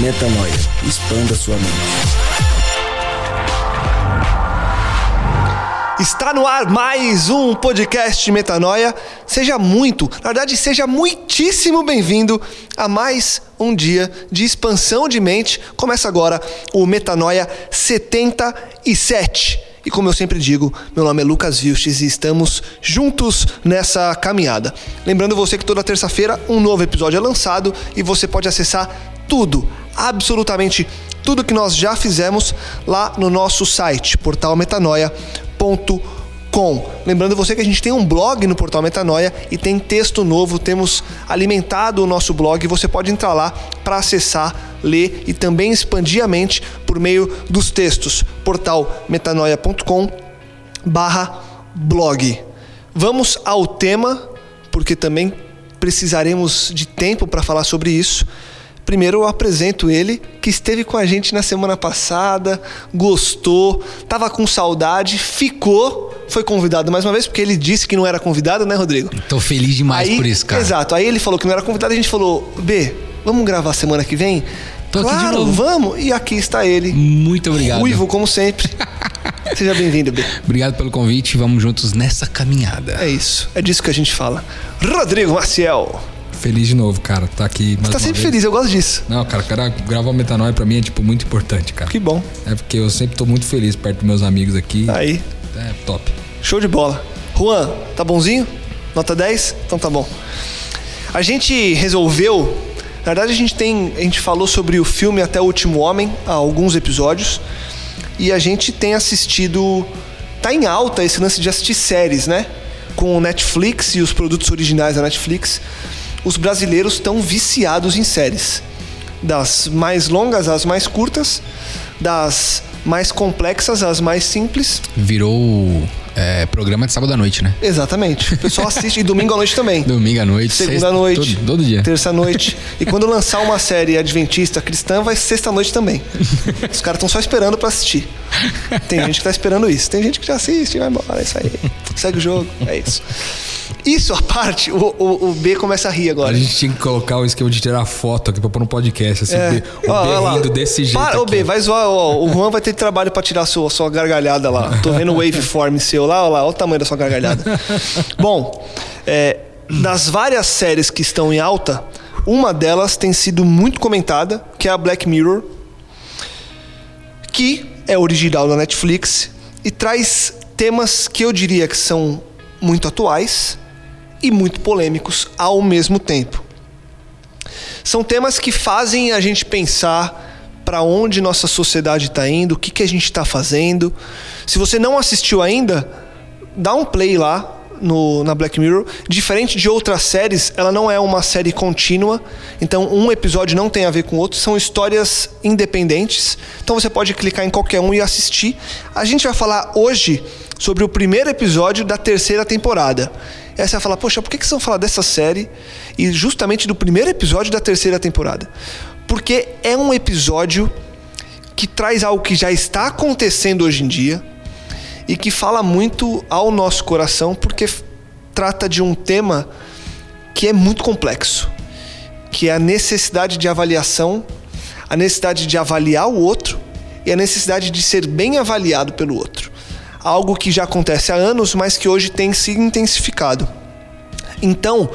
Metanoia. Expanda sua mente. Está no ar mais um podcast Metanoia. Seja muito, na verdade, seja muitíssimo bem-vindo a mais um dia de expansão de mente. Começa agora o Metanoia 77. E como eu sempre digo, meu nome é Lucas Vilches e estamos juntos nessa caminhada. Lembrando você que toda terça-feira um novo episódio é lançado e você pode acessar tudo, absolutamente tudo que nós já fizemos lá no nosso site, portalmetanoia.com. Lembrando você que a gente tem um blog no Portal Metanoia e tem texto novo, temos alimentado o nosso blog, você pode entrar lá para acessar, ler e também expandir a mente por meio dos textos. portalmetanoia.com barra blog. Vamos ao tema, porque também precisaremos de tempo para falar sobre isso. Primeiro eu apresento ele, que esteve com a gente na semana passada, gostou, tava com saudade, ficou, foi convidado mais uma vez, porque ele disse que não era convidado, né, Rodrigo? Tô feliz demais Aí- por isso, cara. Exato. Aí ele falou que não era convidado, a gente falou: B, vamos gravar semana que vem? Tô aqui de claro, novo. vamos. E aqui está ele. Muito obrigado. Ruivo, como sempre. Seja bem-vindo, B. Obrigado pelo convite. Vamos juntos nessa caminhada. É isso. É disso que a gente fala. Rodrigo Maciel. Feliz de novo, cara. Tá aqui mais Você tá sempre vez. feliz, eu gosto disso. Não, cara, cara, gravar o Metanoia pra mim é, tipo, muito importante, cara. Que bom. É porque eu sempre tô muito feliz perto dos meus amigos aqui. Aí, É top. show de bola. Juan, tá bonzinho? Nota 10? Então tá bom. A gente resolveu. Na verdade, a gente tem. A gente falou sobre o filme Até o Último Homem há alguns episódios. E a gente tem assistido. Tá em alta esse lance de assistir séries, né? Com o Netflix e os produtos originais da Netflix. Os brasileiros estão viciados em séries. Das mais longas às mais curtas, das mais complexas às mais simples. Virou é, programa de sábado à noite, né? Exatamente. O pessoal assiste e domingo à noite também. Domingo à noite. Segunda sexta, noite. Todo, todo dia. Terça noite. E quando lançar uma série adventista cristã, vai sexta noite também. Os caras estão só esperando pra assistir. Tem gente que tá esperando isso. Tem gente que já assiste e vai embora. É isso aí. Segue o jogo. É isso. Isso à parte, o, o, o B começa a rir agora. A gente tinha que colocar o esquema de tirar foto aqui pra pôr no podcast. Assim, É. o B, o Ó, B rindo desse jeito. Para, aqui. B, vai zoar. ó, o Juan vai ter trabalho pra tirar a sua, sua gargalhada lá. Tô vendo o waveform seu lá, ó lá, olha o tamanho da sua gargalhada. Bom, é, das várias séries que estão em alta, uma delas tem sido muito comentada, que é a Black Mirror, que é original da Netflix e traz temas que eu diria que são muito atuais e muito polêmicos ao mesmo tempo. São temas que fazem a gente pensar para onde nossa sociedade está indo, o que, que a gente está fazendo. Se você não assistiu ainda, dá um play lá no, na Black Mirror. Diferente de outras séries, ela não é uma série contínua, então um episódio não tem a ver com o outro, são histórias independentes. Então você pode clicar em qualquer um e assistir. A gente vai falar hoje sobre o primeiro episódio da terceira temporada. E aí você vai falar, poxa, por que que vocês vão falar dessa série e justamente do primeiro episódio da terceira temporada? Porque é um episódio que traz algo que já está acontecendo hoje em dia e que fala muito ao nosso coração, porque trata de um tema que é muito complexo, que é a necessidade de avaliação, a necessidade de avaliar o outro e a necessidade de ser bem avaliado pelo outro. Algo que já acontece há anos, mas que hoje tem se intensificado. Então,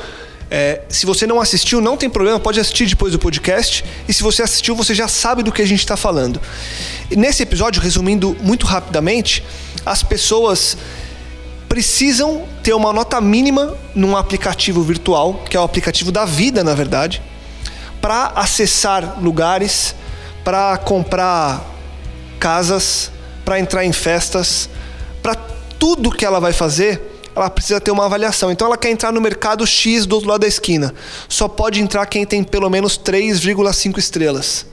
É, se você não assistiu, não tem problema, pode assistir depois do podcast. E se você assistiu, você já sabe do que a gente está falando. E nesse episódio, resumindo muito rapidamente, as pessoas precisam ter uma nota mínima num aplicativo virtual, que é o aplicativo da vida, na verdade, para acessar lugares, para comprar casas, para entrar em festas, para tudo que ela vai fazer, ela precisa ter uma avaliação. Então ela quer entrar no mercado X do outro lado da esquina. Só pode entrar quem tem pelo menos 3,5 estrelas.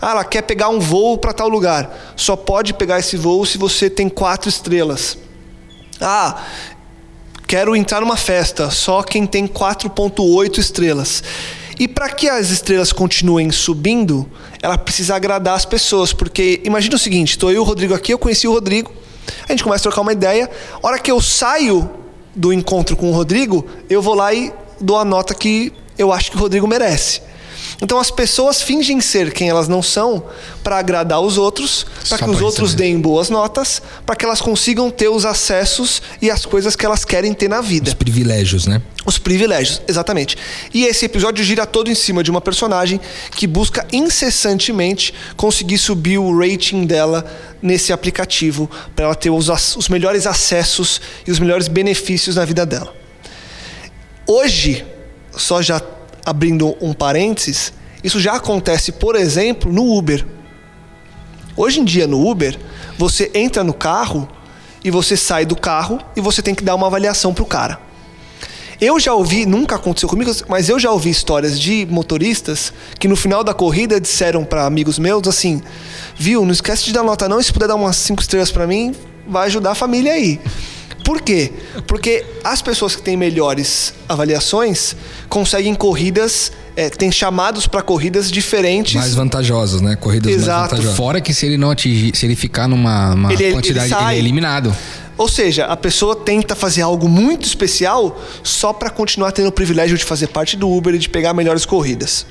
Ah, ela quer pegar um voo para tal lugar. Só pode pegar esse voo se você tem quatro estrelas. Ah, quero entrar numa festa. Só quem tem 4,8 estrelas. E para que as estrelas continuem subindo, ela precisa agradar as pessoas. Porque imagina o seguinte: estou eu e o Rodrigo aqui, eu conheci o Rodrigo. A gente começa a trocar uma ideia. A hora que eu saio do encontro com o Rodrigo, eu vou lá e dou a nota que eu acho que o Rodrigo merece. Então as pessoas fingem ser quem elas não são para agradar os outros, para que os outros deem boas notas, para que elas consigam ter os acessos e as coisas que elas querem ter na vida. Os privilégios, né? Os privilégios, exatamente. E esse episódio gira todo em cima de uma personagem que busca incessantemente conseguir subir o rating dela nesse aplicativo para ela ter os, os melhores acessos e os melhores benefícios na vida dela. Hoje, só já abrindo um parênteses, isso já acontece, por exemplo, no Uber. Hoje em dia, no Uber, você entra no carro e você sai do carro e você tem que dar uma avaliação para o cara. Eu já ouvi, nunca aconteceu comigo, mas eu já ouvi histórias de motoristas que no final da corrida disseram para amigos meus assim: viu, não esquece de dar nota não, se puder dar umas cinco estrelas para mim, vai ajudar a família aí. Por quê? Porque as pessoas que têm melhores avaliações conseguem corridas, é, têm chamados para corridas diferentes. Mais vantajosas, né? Corridas Exato. mais vantajosas. Fora que se ele não atingir, se ele ficar numa uma Ele- ele quantidade, ele, sai. é eliminado. Ou seja, a pessoa tenta fazer algo muito especial só para continuar tendo o privilégio de fazer parte do Uber e de pegar melhores corridas.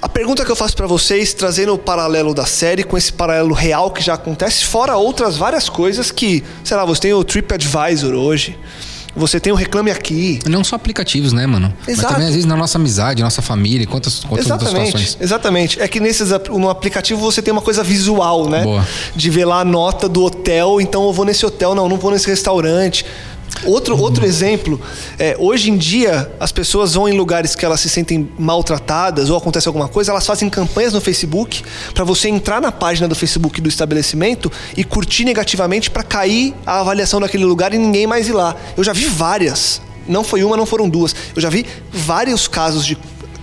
A pergunta que eu faço para vocês, trazendo o paralelo da série com esse paralelo real que já acontece, fora outras várias coisas que, sei lá, você tem o TripAdvisor hoje, você tem o Reclame Aqui. Não só aplicativos, né, mano? Exato. Mas também, às vezes, na nossa amizade, nossa família, quantas, quantas outras Exatamente, situações. exatamente. É que nesses, no aplicativo você tem uma coisa visual, né? Boa. De ver lá a nota do hotel, então eu vou nesse hotel, não, não vou nesse restaurante. Outro, outro exemplo, é, hoje em dia as pessoas vão em lugares que elas se sentem maltratadas ou acontece alguma coisa, elas fazem campanhas no Facebook para você entrar na página do Facebook do estabelecimento e curtir negativamente para cair a avaliação daquele lugar e ninguém mais ir lá. Eu já vi várias, não foi uma, não foram duas. Eu já vi vários casos de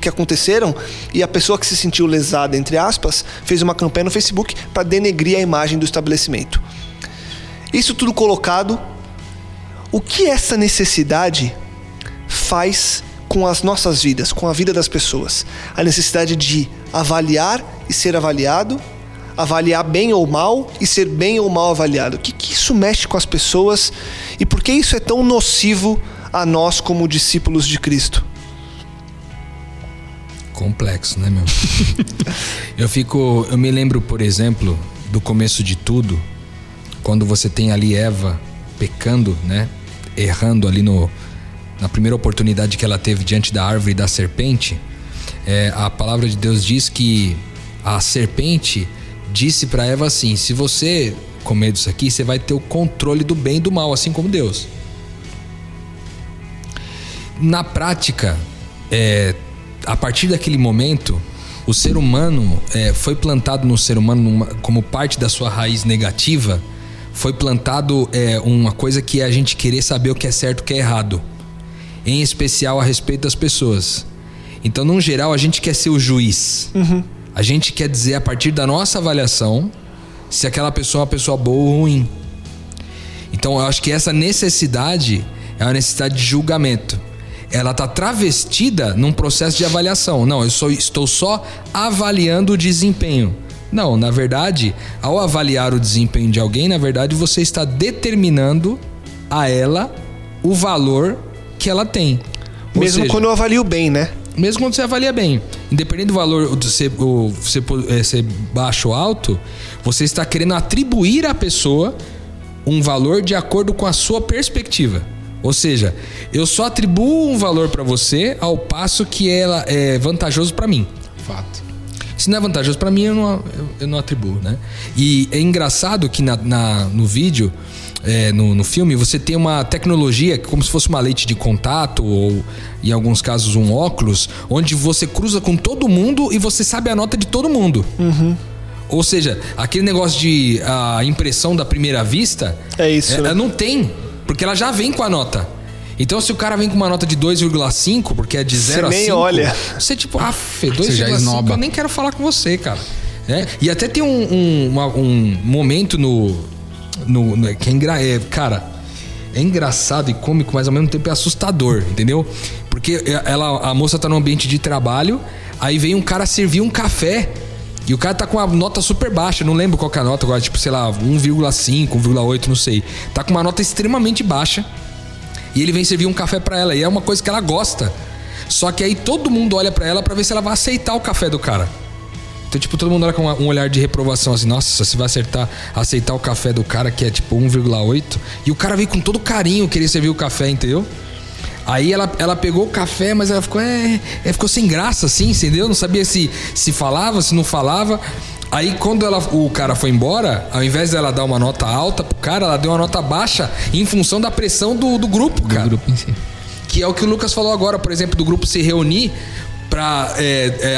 que aconteceram e a pessoa que se sentiu lesada, entre aspas, fez uma campanha no Facebook para denegrir a imagem do estabelecimento. Isso tudo colocado, o que essa necessidade faz com as nossas vidas, com a vida das pessoas? A necessidade de avaliar e ser avaliado, avaliar bem ou mal e ser bem ou mal avaliado. O que, que isso mexe com as pessoas e por que isso é tão nocivo a nós como discípulos de Cristo? Complexo, né, meu? eu fico. Eu me lembro, por exemplo, do começo de tudo, quando você tem ali Eva pecando, né? Errando ali no, na primeira oportunidade que ela teve diante da árvore da serpente. é, a palavra de Deus diz que a serpente disse para Eva assim: se você comer disso aqui, você vai ter o controle do bem e do mal, assim como Deus. Na prática, é, a partir daquele momento, o ser humano é, foi plantado no ser humano numa- como parte da sua raiz negativa, foi plantado é, uma coisa que é a gente querer saber o que é certo e o que é errado, em especial a respeito das pessoas. Então, no geral, a gente quer ser o juiz. A gente quer dizer a partir da nossa avaliação se aquela pessoa é uma pessoa boa ou ruim. Então eu acho que essa necessidade é uma necessidade de julgamento. Ela está travestida num processo de avaliação. Não, eu só, estou só avaliando o desempenho. Não, na verdade, ao avaliar o desempenho de alguém, na verdade você está determinando a ela o valor que ela tem. Ou Mesmo seja, quando eu avalio bem, né? mesmo quando você avalia bem, independente do valor de ser, ser, é, ser baixo ou alto, você está querendo atribuir à pessoa um valor de acordo com a sua perspectiva. Ou seja, eu só atribuo um valor para você ao passo que ela é vantajoso para mim. Fato. Se não é vantajoso para mim, eu não, eu, não atribuo, né? E é engraçado que na, na no vídeo, é, no, no filme, você tem uma tecnologia como se fosse uma lente de contato ou, em alguns casos, um óculos, onde você cruza com todo mundo e você sabe a nota de todo mundo. Uhum. Ou seja, aquele negócio de a impressão da primeira vista. É isso. É, Não tem, porque ela já vem com a nota. Então, se o cara vem com uma nota de 2,5, porque é de 0 a 5. nem olha. Você, tipo, ah, Fê, Você já 2,5, esnoba. eu nem quero falar com você, cara. Né? E até tem um, um, uma- um momento no. no, no- que é, engra, é, Cara, é engraçado e cômico, mas ao mesmo tempo é assustador, entendeu? Porque ela, a moça tá no ambiente de trabalho, aí vem um cara servir um café. E o cara tá com uma nota super baixa, não lembro qual que é a nota agora, tipo, sei lá, 1,5, 1,8, não sei. Tá com uma nota extremamente baixa. E ele vem servir um café pra ela. E é uma coisa que ela gosta. Só que aí todo mundo olha pra ela pra ver se ela vai aceitar o café do cara. Então, tipo, todo mundo olha com um olhar de reprovação, assim, nossa, você vai acertar, aceitar o café do cara que é tipo 1,8. E o cara veio com todo carinho querer servir o café, entendeu? Aí ela, ela pegou o café, mas ela ficou, é, é, ficou sem graça, assim, entendeu? Não sabia se, se falava, se não falava. Aí quando ela, o cara foi embora, ao invés dela dar uma nota alta pro cara, ela deu uma nota baixa em função da pressão do, do grupo, Do cara. grupo em si. Que é o que o Lucas falou agora, por exemplo, do grupo se reunir para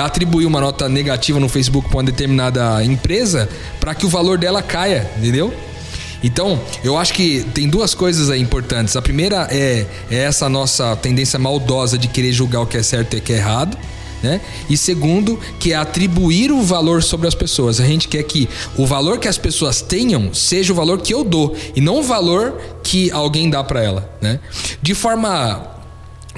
atribuir uma nota negativa no Facebook para uma determinada empresa para que o valor dela caia, entendeu? Então, eu acho que tem duas coisas aí importantes. A primeira é, é essa nossa tendência maldosa de querer julgar o que é certo e o que é errado. Né? E segundo, que é atribuir o valor sobre as pessoas. A gente quer que o valor que as pessoas tenham seja o valor que eu dou e não o valor que alguém dá para ela, né? De forma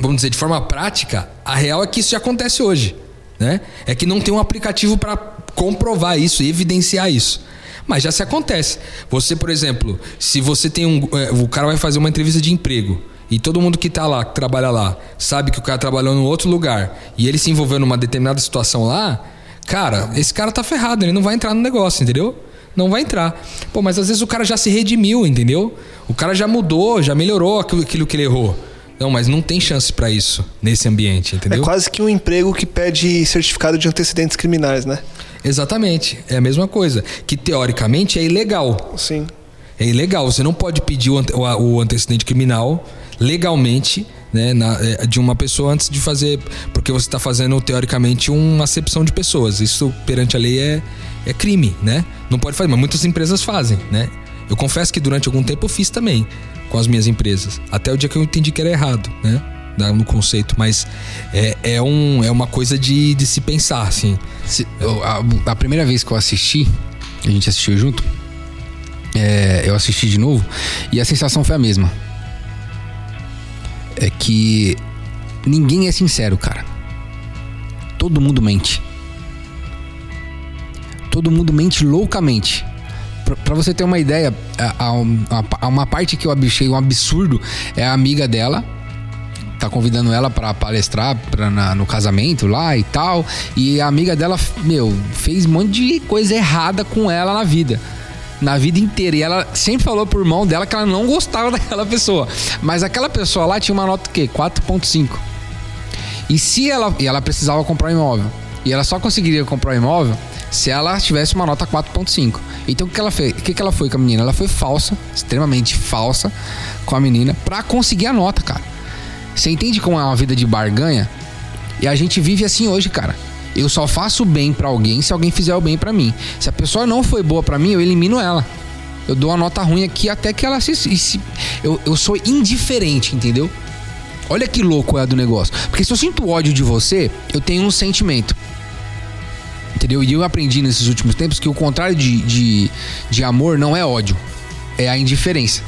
vamos dizer, de forma prática, a real é que isso já acontece hoje, né? É que não tem um aplicativo para comprovar isso, evidenciar isso. Mas já se acontece. Você, por exemplo, se você tem um. é, O cara vai fazer uma entrevista de emprego. E todo mundo que tá lá, que trabalha lá, sabe que o cara trabalhou num outro lugar e ele se envolveu numa determinada situação lá, cara, esse cara tá ferrado, ele não vai entrar no negócio, entendeu? Não vai entrar. Pô, mas às vezes o cara já se redimiu, entendeu? O cara já mudou, já melhorou aquilo, aquilo que ele errou. Não, mas não tem chance pra isso nesse ambiente, É entendeu? quase que um emprego que pede certificado de antecedentes criminais, né? Exatamente. É a mesma coisa. Que teoricamente é ilegal. Sim. É ilegal. Você não pode pedir o antecedente criminal legalmente né, na- é, de uma pessoa antes de fazer. Porque você está fazendo, teoricamente, uma acepção de pessoas. Isso, perante a lei, é, é crime, né? Não pode fazer, mas muitas empresas fazem, né? Eu confesso que durante algum tempo eu fiz também com as minhas empresas. Até o dia que eu entendi que era errado, né? No conceito. Mas é, é, um, é uma coisa de, de se pensar, assim. Se- a, a primeira vez que eu assisti, a gente assistiu junto, é, eu assisti de novo e a sensação foi a mesma. É que ninguém é sincero, cara. Todo mundo mente. Todo mundo mente loucamente. Pra- você ter uma ideia, uma parte que eu achei um absurdo é a amiga dela tá convidando ela pra palestrar pra, na- no casamento lá e tal. E a amiga dela, meu, fez um monte de coisa errada com ela na vida. Na vida inteira. E ela sempre falou pro irmão dela que ela não gostava daquela pessoa. Mas aquela pessoa lá tinha uma nota o quê? 4.5. E se ela. E ela precisava comprar um imóvel. E ela só conseguiria comprar um imóvel se ela tivesse uma nota 4.5. Então o que ela fez? O que que ela foi com a menina? Ela foi falsa, extremamente falsa com a menina pra conseguir a nota, cara. Você entende como é uma vida de barganha? E a gente vive assim hoje, cara. Eu só faço bem pra alguém se alguém fizer o bem pra mim. Se a pessoa não foi boa pra mim, eu elimino ela. Eu dou uma nota ruim aqui até que ela se. se- eu, eu sou indiferente, entendeu? Olha que louco é a do negócio. Porque se eu sinto ódio de você, eu tenho um sentimento. Entendeu? E eu aprendi nesses últimos tempos que o contrário de, de, de amor não é ódio, é a indiferença.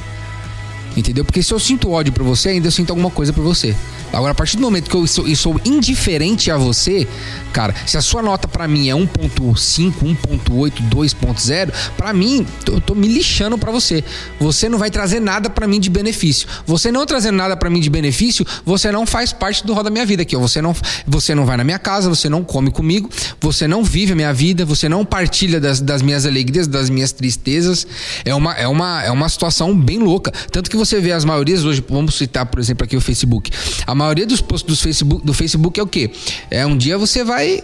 Entendeu? Porque se eu sinto ódio por você, ainda eu sinto alguma coisa por você. Agora, a partir do momento que eu sou, eu sou indiferente a você, cara, se a sua nota pra mim é 1.5, 1.8, 2.0, pra mim, eu tô me lixando pra você. Você não vai trazer nada pra mim de benefício. Você não trazendo nada pra mim de benefício, você não faz parte do roda minha vida aqui. ó. Você não, você não vai na minha casa, você não come comigo, você não vive a minha vida, você não partilha das, das minhas alegrias, das minhas tristezas. É uma, é, uma, é uma situação bem louca. Tanto que você você vê as maiorias hoje, vamos citar, por exemplo, aqui o Facebook. A maioria dos posts do Facebook, do Facebook é o quê? É um dia você vai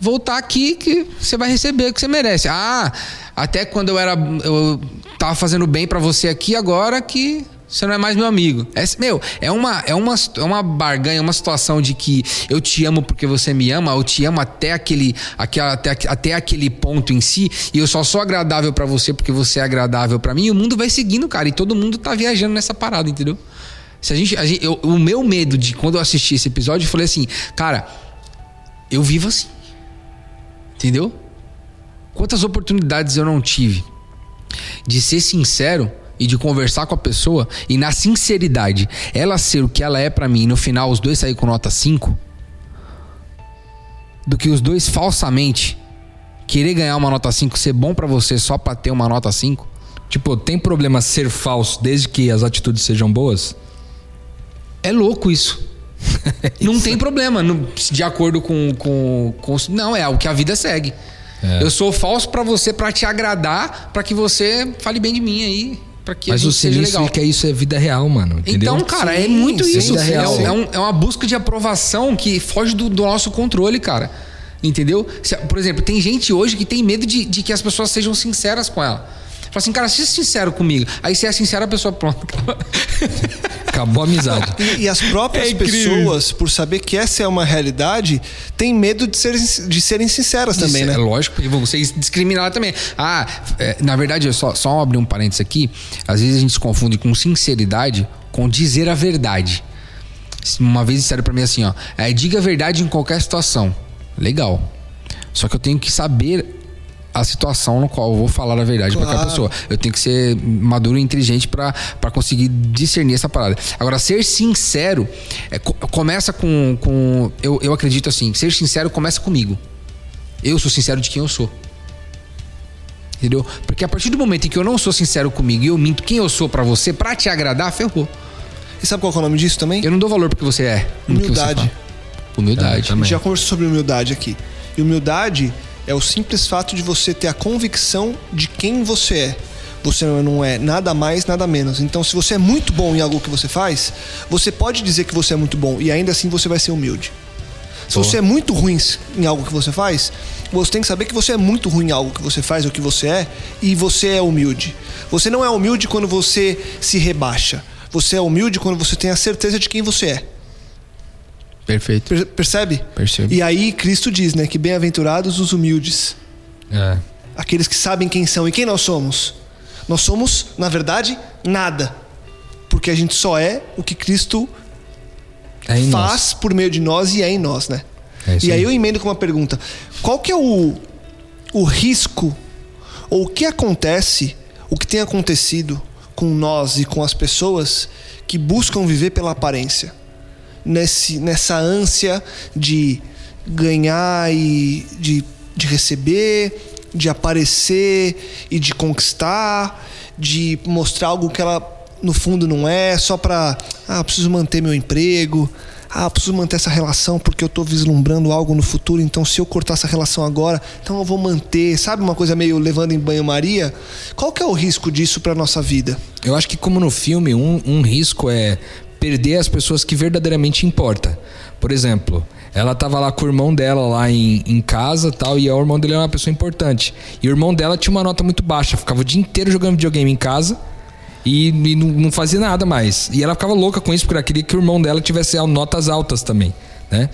voltar aqui que você vai receber o que você merece. Ah, até quando eu era eu tava fazendo bem para você aqui agora que você não é mais meu amigo. É, meu, é uma, é, uma, é uma barganha, uma situação de que eu te amo porque você me ama, eu te amo até aquele, aquela, até, até aquele ponto em si, e eu só sou agradável para você porque você é agradável para mim, e o mundo vai seguindo, cara, e todo mundo tá viajando nessa parada, entendeu? Se a gente, a gente eu, o meu medo de quando eu assisti esse episódio, eu falei assim, cara, eu vivo assim. Entendeu? Quantas oportunidades eu não tive de ser sincero e de conversar com a pessoa e na sinceridade. Ela ser o que ela é para mim e no final os dois sair com nota 5 do que os dois falsamente querer ganhar uma nota 5 ser bom para você só para ter uma nota 5 Tipo, tem problema ser falso desde que as atitudes sejam boas? é louco isso. Não tem problema de acordo com, com, com não é o que a vida segue. É. eu sou falso para você para te agradar para que você fale bem de mim aí para que a Mas gente o legal é que isso é vida real, mano. Entendeu? Então, cara, é Sim, muito sim, isso. vida É, real. é um- é uma busca de aprovação que foge do, do nosso controle, cara. Entendeu? Se- por exemplo, tem gente hoje que tem medo de, de que as pessoas sejam sinceras com ela. Fala assim, cara, seja sincero comigo. Aí você é sincero, a pessoa pronto. Acabou a amizade. E, e as próprias É pessoas, por saber que essa é uma realidade, têm medo de serem, de serem sinceras também, né? É lógico, porque vão ser discriminados também. Ah, é, na verdade, eu só, só abrir um parênteses aqui. Às vezes a gente se confunde com sinceridade com dizer a verdade. Uma vez disseram pra mim assim, ó, é, diga a verdade em qualquer situação. Legal. Só que eu tenho que saber a situação no qual eu vou falar a verdade pra aquela Claro. pessoa. Eu tenho que ser maduro e inteligente pra conseguir discernir essa parada. Agora, ser sincero é, co- começa com. com eu, eu acredito assim: ser sincero começa comigo. Eu sou sincero de quem eu sou. Entendeu? Porque a partir do momento em que eu não sou sincero comigo e eu minto quem eu sou pra você, pra te agradar, ferrou. E sabe qual é o nome disso também? Eu não dou valor porque você é. que você Humildade. Humildade. É, A gente já conversou sobre humildade aqui. E humildade é o simples fato de você ter a convicção de quem você é. Você não é nada mais, nada menos. Então, se você é muito bom em algo que você faz, você pode dizer que você é muito bom e ainda assim você vai ser humilde. Se você é muito ruim em algo que você faz, você tem que saber que você é muito ruim em algo que você faz ou que você é e você é humilde. Você não é humilde quando você se rebaixa. Você é humilde quando você tem a certeza de quem você é. Perfeito. Per- Percebe? Percebo. E aí Cristo diz, né, que bem-aventurados os humildes, É. aqueles que sabem quem são e quem nós somos. Nós somos, na verdade, nada. Porque a gente só é o que Cristo É faz nós. por meio de nós e é em nós, né? É e aí, aí. eu emendo com uma pergunta: qual que é o, o risco ou o que acontece, o que tem acontecido com nós e com as pessoas que buscam viver pela aparência? Nesse, nessa ânsia de ganhar e de, de receber, de aparecer e de conquistar, de mostrar algo que ela no fundo não é, só pra. Ah, preciso manter meu emprego. Ah, preciso manter essa relação porque eu tô vislumbrando algo no futuro, então se eu cortar essa relação agora, então eu vou manter. Sabe uma coisa meio levando em banho-maria? Qual que é o risco disso pra nossa vida? Eu acho que como no filme, um, um risco é perder as pessoas que verdadeiramente importa. Por exemplo, ela tava lá com o irmão dela lá em, em casa tal, e o irmão dele era uma pessoa importante. E o irmão dela tinha uma nota muito baixa, ficava o dia inteiro jogando videogame em casa e, e não, não fazia nada mais. E ela ficava louca com isso, porque ela queria que o irmão dela tivesse notas altas também. Né?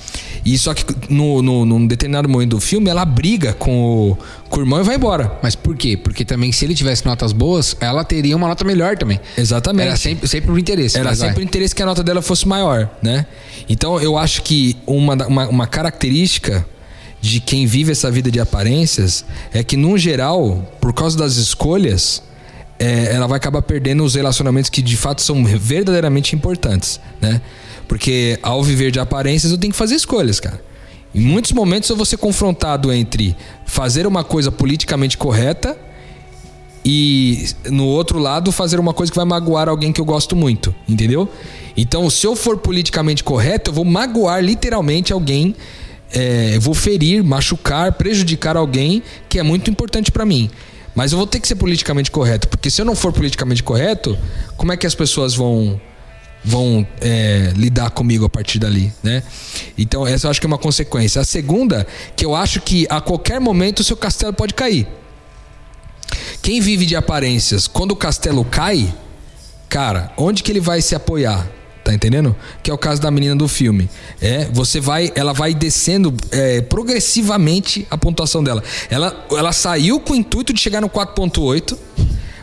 E só que no, no, num determinado momento do filme, ela briga com o, com o irmão e vai embora. Mas por quê? Porque também se ele tivesse notas boas, ela teria uma nota melhor também. Exatamente. Era sempre, sempre o interesse. Era vai. sempre o interesse que a nota dela fosse maior, né? Então eu acho que uma, uma, uma característica de quem vive essa vida de aparências é que, no geral, por causa das escolhas, é, ela vai acabar perdendo os relacionamentos que de fato são verdadeiramente importantes, né? Porque ao viver de aparências eu tenho que fazer escolhas, cara. Em muitos momentos eu vou ser confrontado entre fazer uma coisa politicamente correta e no outro lado fazer uma coisa que vai magoar alguém que eu gosto muito, entendeu? Então, se eu for politicamente correto, eu vou magoar literalmente alguém, é, eu vou ferir, machucar, prejudicar alguém que é muito importante pra mim. Mas eu vou ter que ser politicamente correto, porque se eu não for politicamente correto, como é que as pessoas vão vão é, lidar comigo a partir dali, né? Então essa eu acho que é uma consequência. A segunda, que eu acho que a qualquer momento o seu castelo pode cair. Quem vive de aparências, quando o castelo cai, cara, onde que ele vai se apoiar? Tá entendendo? Que é o caso da menina do filme. É, você vai, ela vai descendo é, progressivamente a pontuação dela. Ela, ela saiu com o intuito de chegar no 4.8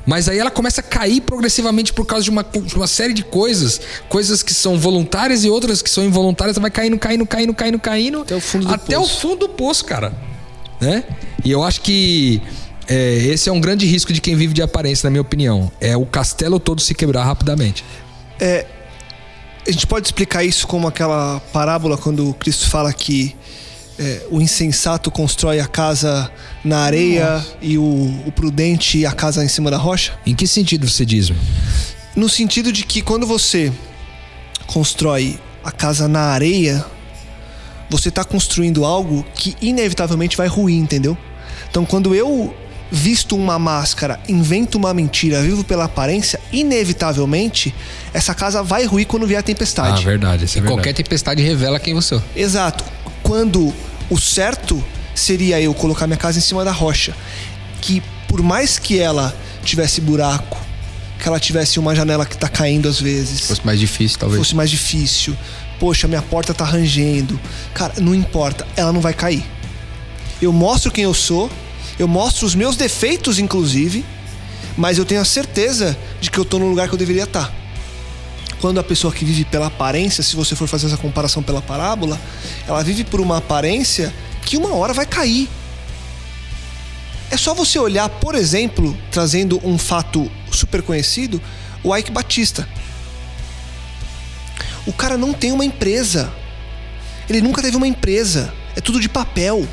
mas aí ela começa a cair progressivamente por causa de uma, de uma série de coisas. Coisas que são voluntárias e outras que são involuntárias. Ela vai caindo, caindo, caindo, caindo, caindo. Até o fundo do até poço. o fundo do poço, cara. Né? E eu acho que é, esse é um grande risco de quem vive de aparência, na minha opinião. É o castelo todo se quebrar rapidamente. É, a gente pode explicar isso como aquela parábola quando Cristo fala que é, o insensato constrói a casa na areia e o, o prudente a casa em cima da rocha? Em que sentido você diz? No sentido de que quando você constrói a casa na areia, você está construindo algo que inevitavelmente vai ruir, entendeu? Então quando eu visto uma máscara, invento uma mentira, vivo pela aparência, inevitavelmente essa casa vai ruir quando vier a Ah, tempestade. verdade. Isso é Qualquer verdade. tempestade revela quem você é. Exato. Quando o certo seria eu colocar minha casa em cima da rocha, que por mais que ela tivesse buraco, que ela tivesse uma janela que tá caindo às vezes, Fosse mais difícil, talvez. fosse mais difícil, poxa, minha porta tá rangendo, cara, não importa, ela não vai cair. Eu mostro quem eu sou, eu mostro os meus defeitos, inclusive, mas eu tenho a certeza de que eu tô no lugar que eu deveria estar. Quando a pessoa que vive pela aparência, se você for fazer essa comparação pela parábola, ela vive por uma aparência que uma hora vai cair. É só você olhar, por exemplo, trazendo um fato super conhecido, o Ike Batista. O cara não tem uma empresa. Ele nunca teve uma empresa. É tudo de papel.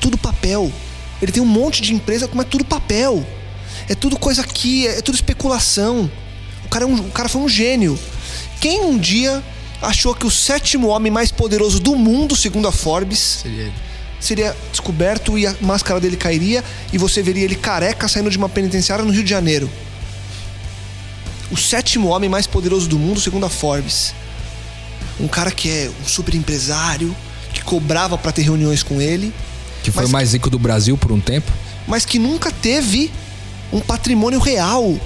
Tudo papel. Ele tem um monte de empresa, mas é tudo papel. É tudo coisa aqui, é tudo especulação. O cara, é um- o cara foi um gênio. Quem um dia achou que o sétimo homem mais poderoso do mundo, segundo a Forbes, Seria seria descoberto e a máscara dele cairia e você veria ele careca saindo de uma penitenciária no Rio de Janeiro. O sétimo homem mais poderoso do mundo, segundo a Forbes. Um cara que é um super empresário, que cobrava pra ter reuniões com ele, Que foi o mais rico do Brasil por um tempo. mas que nunca teve um patrimônio real.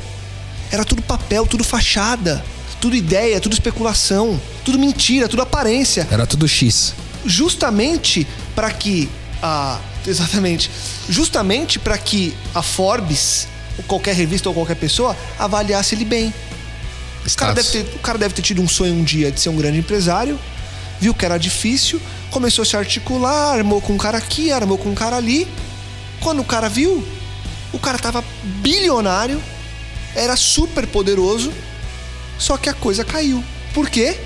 Era tudo papel, tudo fachada, tudo ideia, tudo especulação, tudo mentira, tudo aparência. Era tudo X. justamente para que a exatamente justamente para que a Forbes ou qualquer revista ou qualquer pessoa avaliasse ele bem o cara, ter, o cara deve ter tido um sonho um dia de ser um grande empresário viu que era difícil começou a se articular armou com um cara aqui armou com um cara ali quando o cara viu o cara tava bilionário era super poderoso só que a coisa caiu por quê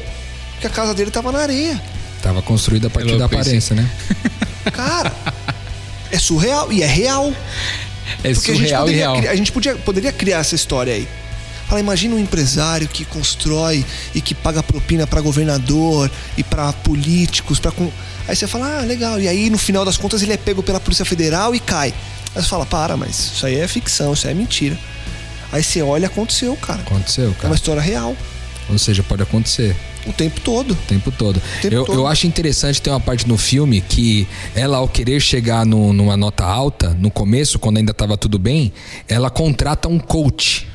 porque a casa dele tava na areia Tava construída a partir louco da aparência, né? Cara, é surreal e é real. É Porque a gente, surreal e poderia, real. criar- a gente podia, poderia criar essa história aí. Fala, imagina um empresário que constrói e que paga propina pra governador e pra políticos, para Aí você fala, ah, legal. E aí no final das contas ele é pego pela Polícia Federal e cai. Aí você fala, para, mas isso aí é ficção, isso aí é mentira. Aí você olha, aconteceu, cara. Aconteceu, É uma cara. história real. Ou seja, pode acontecer. O tempo todo. O tempo todo. tempo eu, todo. eu acho interessante ter uma parte no filme que ela, ao querer chegar no- numa nota alta, no começo, quando ainda estava tudo bem, ela contrata um coach.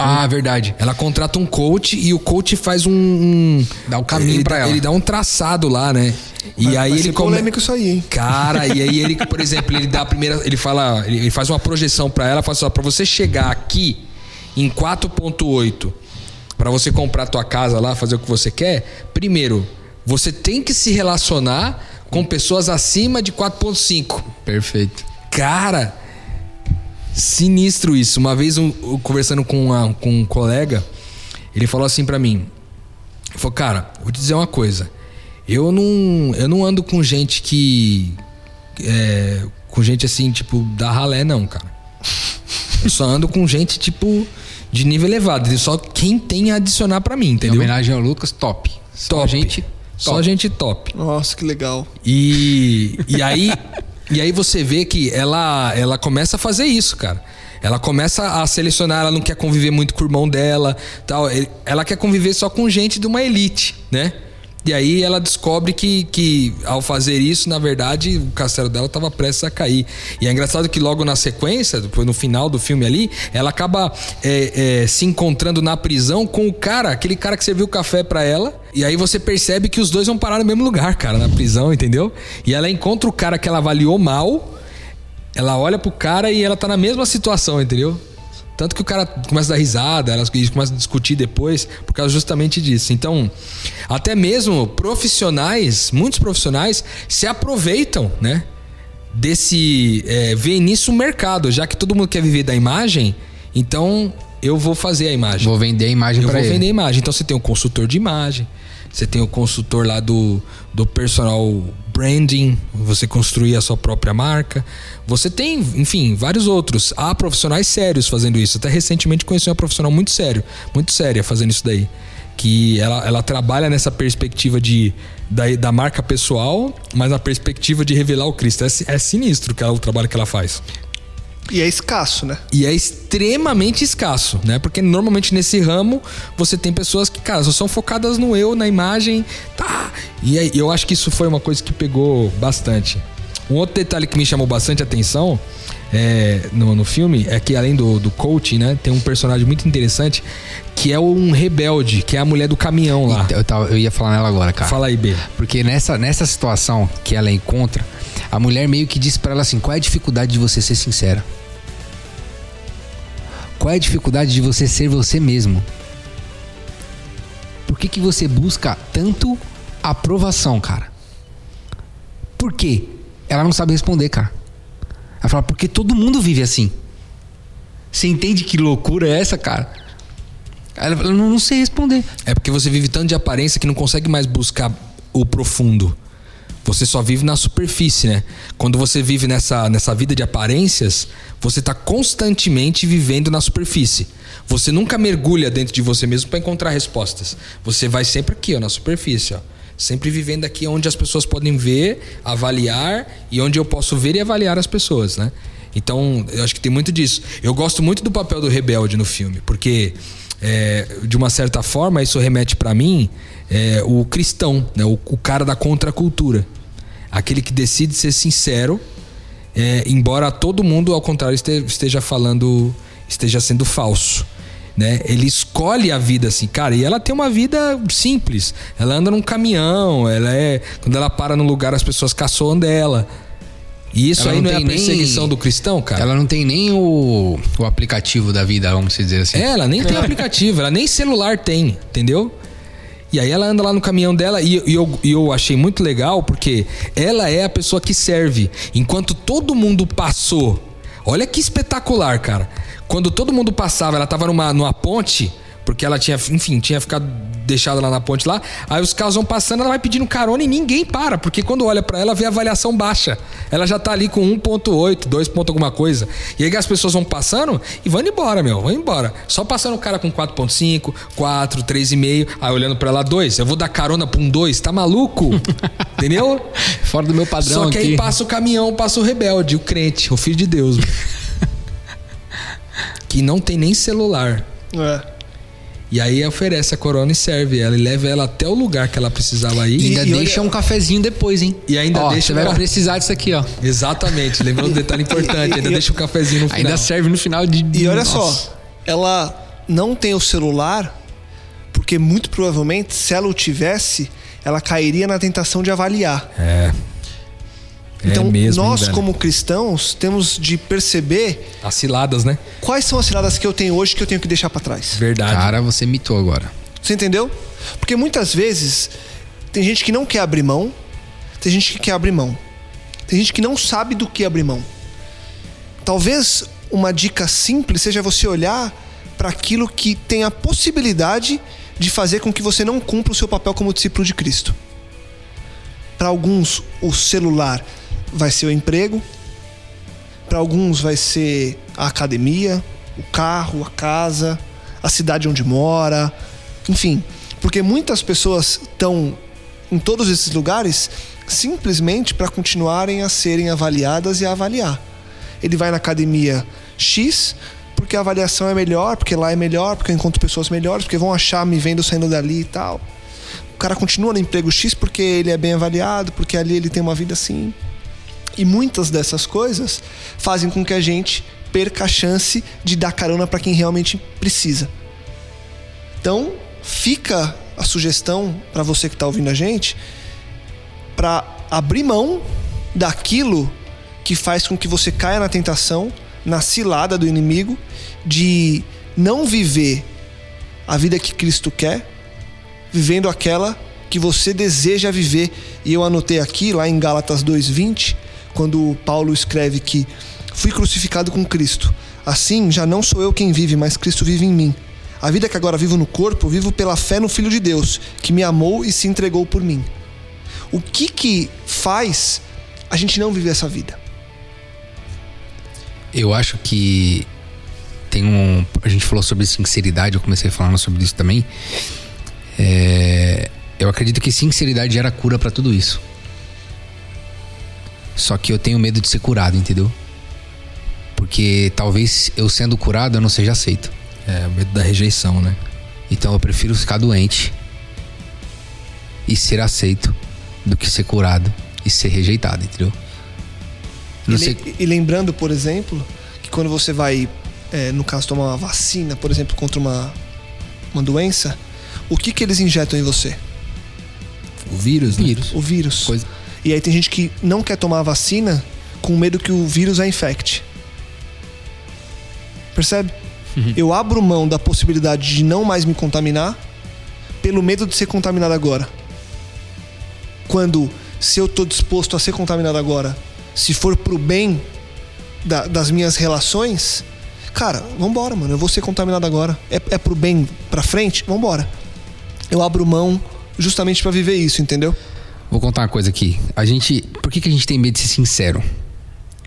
Ah, verdade. Ela contrata um coach e o coach faz um. um- Dá o caminho ele pra ela. Ele dá um traçado lá, né? E Vai- aí vai ele come- polêmico isso aí, hein? Cara, e aí ele, por exemplo, ele dá a primeira. Ele fala. Ele faz uma projeção pra ela, fala assim, ó, pra você chegar aqui em 4.8, pra você comprar tua casa lá, fazer o que você quer, primeiro, você tem que se relacionar com pessoas acima de 4.5. Perfeito. Cara, sinistro isso. Uma vez um- eu conversando com, uma- com um colega, ele falou assim pra mim. Ele falou, cara, vou te dizer uma coisa. Eu não, eu não ando com gente que. é, com gente assim, tipo, da ralé, não, cara. Eu só ando com gente, tipo, de nível elevado. Só quem tem a adicionar pra mim, Em entendeu? homenagem ao Lucas, top. Só Top. gente Só top. gente top. Nossa, que legal. E, e aí, E aí você vê que ela, ela começa a fazer isso, cara. Ela começa a selecionar, ela não quer conviver muito com o irmão dela, tal. Ela quer conviver só com gente de uma elite, né? E aí ela descobre que, que ao fazer isso, na verdade, o castelo dela estava prestes a cair. E é engraçado que logo na sequência, depois no final do filme ali, ela acaba é, é, se encontrando na prisão com o cara, aquele cara que serviu café para ela. E aí você percebe que os dois vão parar no mesmo lugar, cara, na prisão, entendeu? E ela encontra o cara que ela avaliou mal. Ela olha pro cara e ela tá na mesma situação, entendeu? Tanto que o cara começa a dar risada, elas começam a discutir depois, por causa justamente disso. Então, até mesmo profissionais, muitos profissionais se aproveitam, né? Desse. É, ver nisso o mercado, já que todo mundo quer viver da imagem, então eu vou fazer a imagem. Vou vender a imagem Eu para vou ele. vender a imagem. Então você tem o consultor de imagem, você tem o consultor lá do, do personal branding, você construir a sua própria marca. Você tem, enfim, vários outros. Há profissionais sérios fazendo isso. Até recentemente conheci uma profissional muito sério, muito séria fazendo isso daí. Que ela, ela trabalha nessa perspectiva de, da, da marca pessoal, mas na perspectiva de revelar o Cristo. É, é sinistro que ela, o trabalho que ela faz. E é escasso, né? E é extremamente escasso, né? Porque normalmente nesse ramo você tem pessoas que, cara, só são focadas no eu, na imagem, E aí, eu acho que isso foi uma coisa que pegou bastante. Um outro detalhe que me chamou bastante atenção é, no, no filme é que além do, do coaching, né? Tem um personagem muito interessante que é um rebelde, que é a mulher do caminhão lá. Eu, tava- eu ia falar nela agora, cara. Fala aí, B. Porque nessa, nessa situação que ela encontra, a mulher meio que diz pra ela assim: qual é a dificuldade de você ser sincera? Qual é a dificuldade de você ser você mesmo? Por que, que você busca tanto aprovação, cara? Por quê? Ela não sabe responder, cara. Ela fala, porque todo mundo vive assim. Você entende que loucura é essa, cara? Ela fala, não, não sei responder. É porque você vive tanto de aparência que não consegue mais buscar o profundo. Você só vive na superfície, né? Quando você vive nessa, nessa vida de aparências, você está constantemente vivendo na superfície. Você nunca mergulha dentro de você mesmo para encontrar respostas. Você vai sempre aqui, ó, na superfície, ó. Sempre vivendo aqui onde as pessoas podem ver, avaliar e onde eu posso ver e avaliar as pessoas, né? Então, eu acho que tem muito disso. Eu gosto muito do papel do rebelde no filme, porque é, de uma certa forma isso remete para mim é, o cristão, né? o, o cara da contracultura, aquele que decide ser sincero, é, embora todo mundo ao contrário este- esteja falando, esteja sendo falso. Né? Ele escolhe a vida assim, cara, e ela tem uma vida simples. Ela anda num caminhão, ela é. Quando ela para no lugar, as pessoas caçoam dela. E isso Ela aí não não, é a tem nem- perseguição do cristão, cara? Ela não tem nem o, o aplicativo da vida, vamos dizer assim. É, ela nem tem aplicativo, ela nem celular tem, entendeu? E aí ela anda lá no caminhão dela e, e eu, e eu achei muito legal porque ela é a pessoa que serve. Enquanto todo mundo passou. Olha que espetacular, cara. Quando todo mundo passava, ela tava numa, numa ponte, porque ela tinha, enfim, tinha ficado deixada lá na ponte lá. Aí os carros vão passando, ela vai pedindo carona e ninguém para, porque quando olha pra ela, vê a avaliação baixa. Ela já tá ali com 1.8, 2 ponto alguma coisa. E aí as pessoas vão passando e vão embora, meu, vão embora. Só passando o cara com 4.5, 4, 3,5, aí olhando pra ela 2, eu vou dar carona pra um 2, tá maluco? Entendeu? Fora do meu padrão Só que aqui. aí passa o caminhão, passa o rebelde, o crente, o filho de Deus. meu. que não tem nem celular. É. E aí oferece a corona e serve ela e leva ela até o lugar que ela precisava E ir. ainda E- e deixa olha- um cafezinho depois, hein? E ainda Ó, deixa Você vai precisar disso aqui, ó. Exatamente, lembrou um detalhe importante, ainda E- deixa o cafezinho no final. Ainda serve no final de. E olha Nossa. só, ela não tem o celular porque muito provavelmente se ela o tivesse, ela cairia na tentação de avaliar. É. Então, é mesmo, hein, nós velho? como cristãos temos de perceber As ciladas, né? quais são as ciladas que eu tenho hoje que eu tenho que deixar pra trás. Verdade. Cara, você mitou agora. Você entendeu? Porque muitas vezes tem gente que não quer abrir mão, tem gente que quer abrir mão. Tem gente que não sabe do que abrir mão. Talvez uma dica simples seja você olhar para aquilo que tem a possibilidade de fazer com que você não cumpra o seu papel como discípulo de Cristo. Para alguns, o celular vai ser o emprego, para alguns vai ser a academia, o carro, a casa, a cidade onde mora, enfim, porque muitas pessoas estão em todos esses lugares simplesmente para continuarem a serem avaliadas e a avaliar. Ele vai na academia X porque a avaliação é melhor, porque lá é melhor, porque eu encontro pessoas melhores, porque vão achar me vendo saindo dali e tal. O cara continua no emprego X porque ele é bem avaliado, porque ali ele tem uma vida assim. E muitas dessas coisas fazem com que a gente perca a chance de dar carona para quem realmente precisa. Então, fica a sugestão para você que está ouvindo a gente para abrir mão daquilo que faz com que você caia na tentação, na cilada do inimigo, de não viver a vida que Cristo quer, vivendo aquela que você deseja viver. E eu anotei aqui, lá em Gálatas 2,20, quando Paulo escreve que fui crucificado com Cristo. Assim, já não sou eu quem vive, mas Cristo vive em mim. A vida que agora vivo no corpo, vivo pela fé no Filho de Deus, que me amou e se entregou por mim. O que que faz a gente não viver essa vida? Eu acho que tem um. A gente falou sobre sinceridade, eu comecei falando sobre isso também. É, eu acredito que sinceridade gera cura para tudo isso. Só que eu tenho medo de ser curado, entendeu? Porque talvez eu sendo curado eu não seja aceito. É, o medo da rejeição, né? Então eu prefiro ficar doente e ser aceito do que ser curado e ser rejeitado, entendeu? E, le e, lembrando, por exemplo, que quando você vai, é, no caso, tomar uma vacina, por exemplo, contra uma, uma doença, o que, que eles injetam em você? O vírus, né? Vírus. O vírus. Coisa- E aí tem gente que não quer tomar a vacina com medo que o vírus a infecte. Percebe? Eu abro mão da possibilidade de não mais me contaminar pelo medo de ser contaminado agora. Quando, se eu tô disposto a ser contaminado agora, se for pro bem da- das minhas relações, cara, vambora, mano. Eu vou ser contaminado agora. É, é pro bem pra frente? Vambora. Eu abro mão justamente pra viver isso, entendeu? Vou contar uma coisa aqui. A gente. Por que, que a gente tem medo de ser sincero?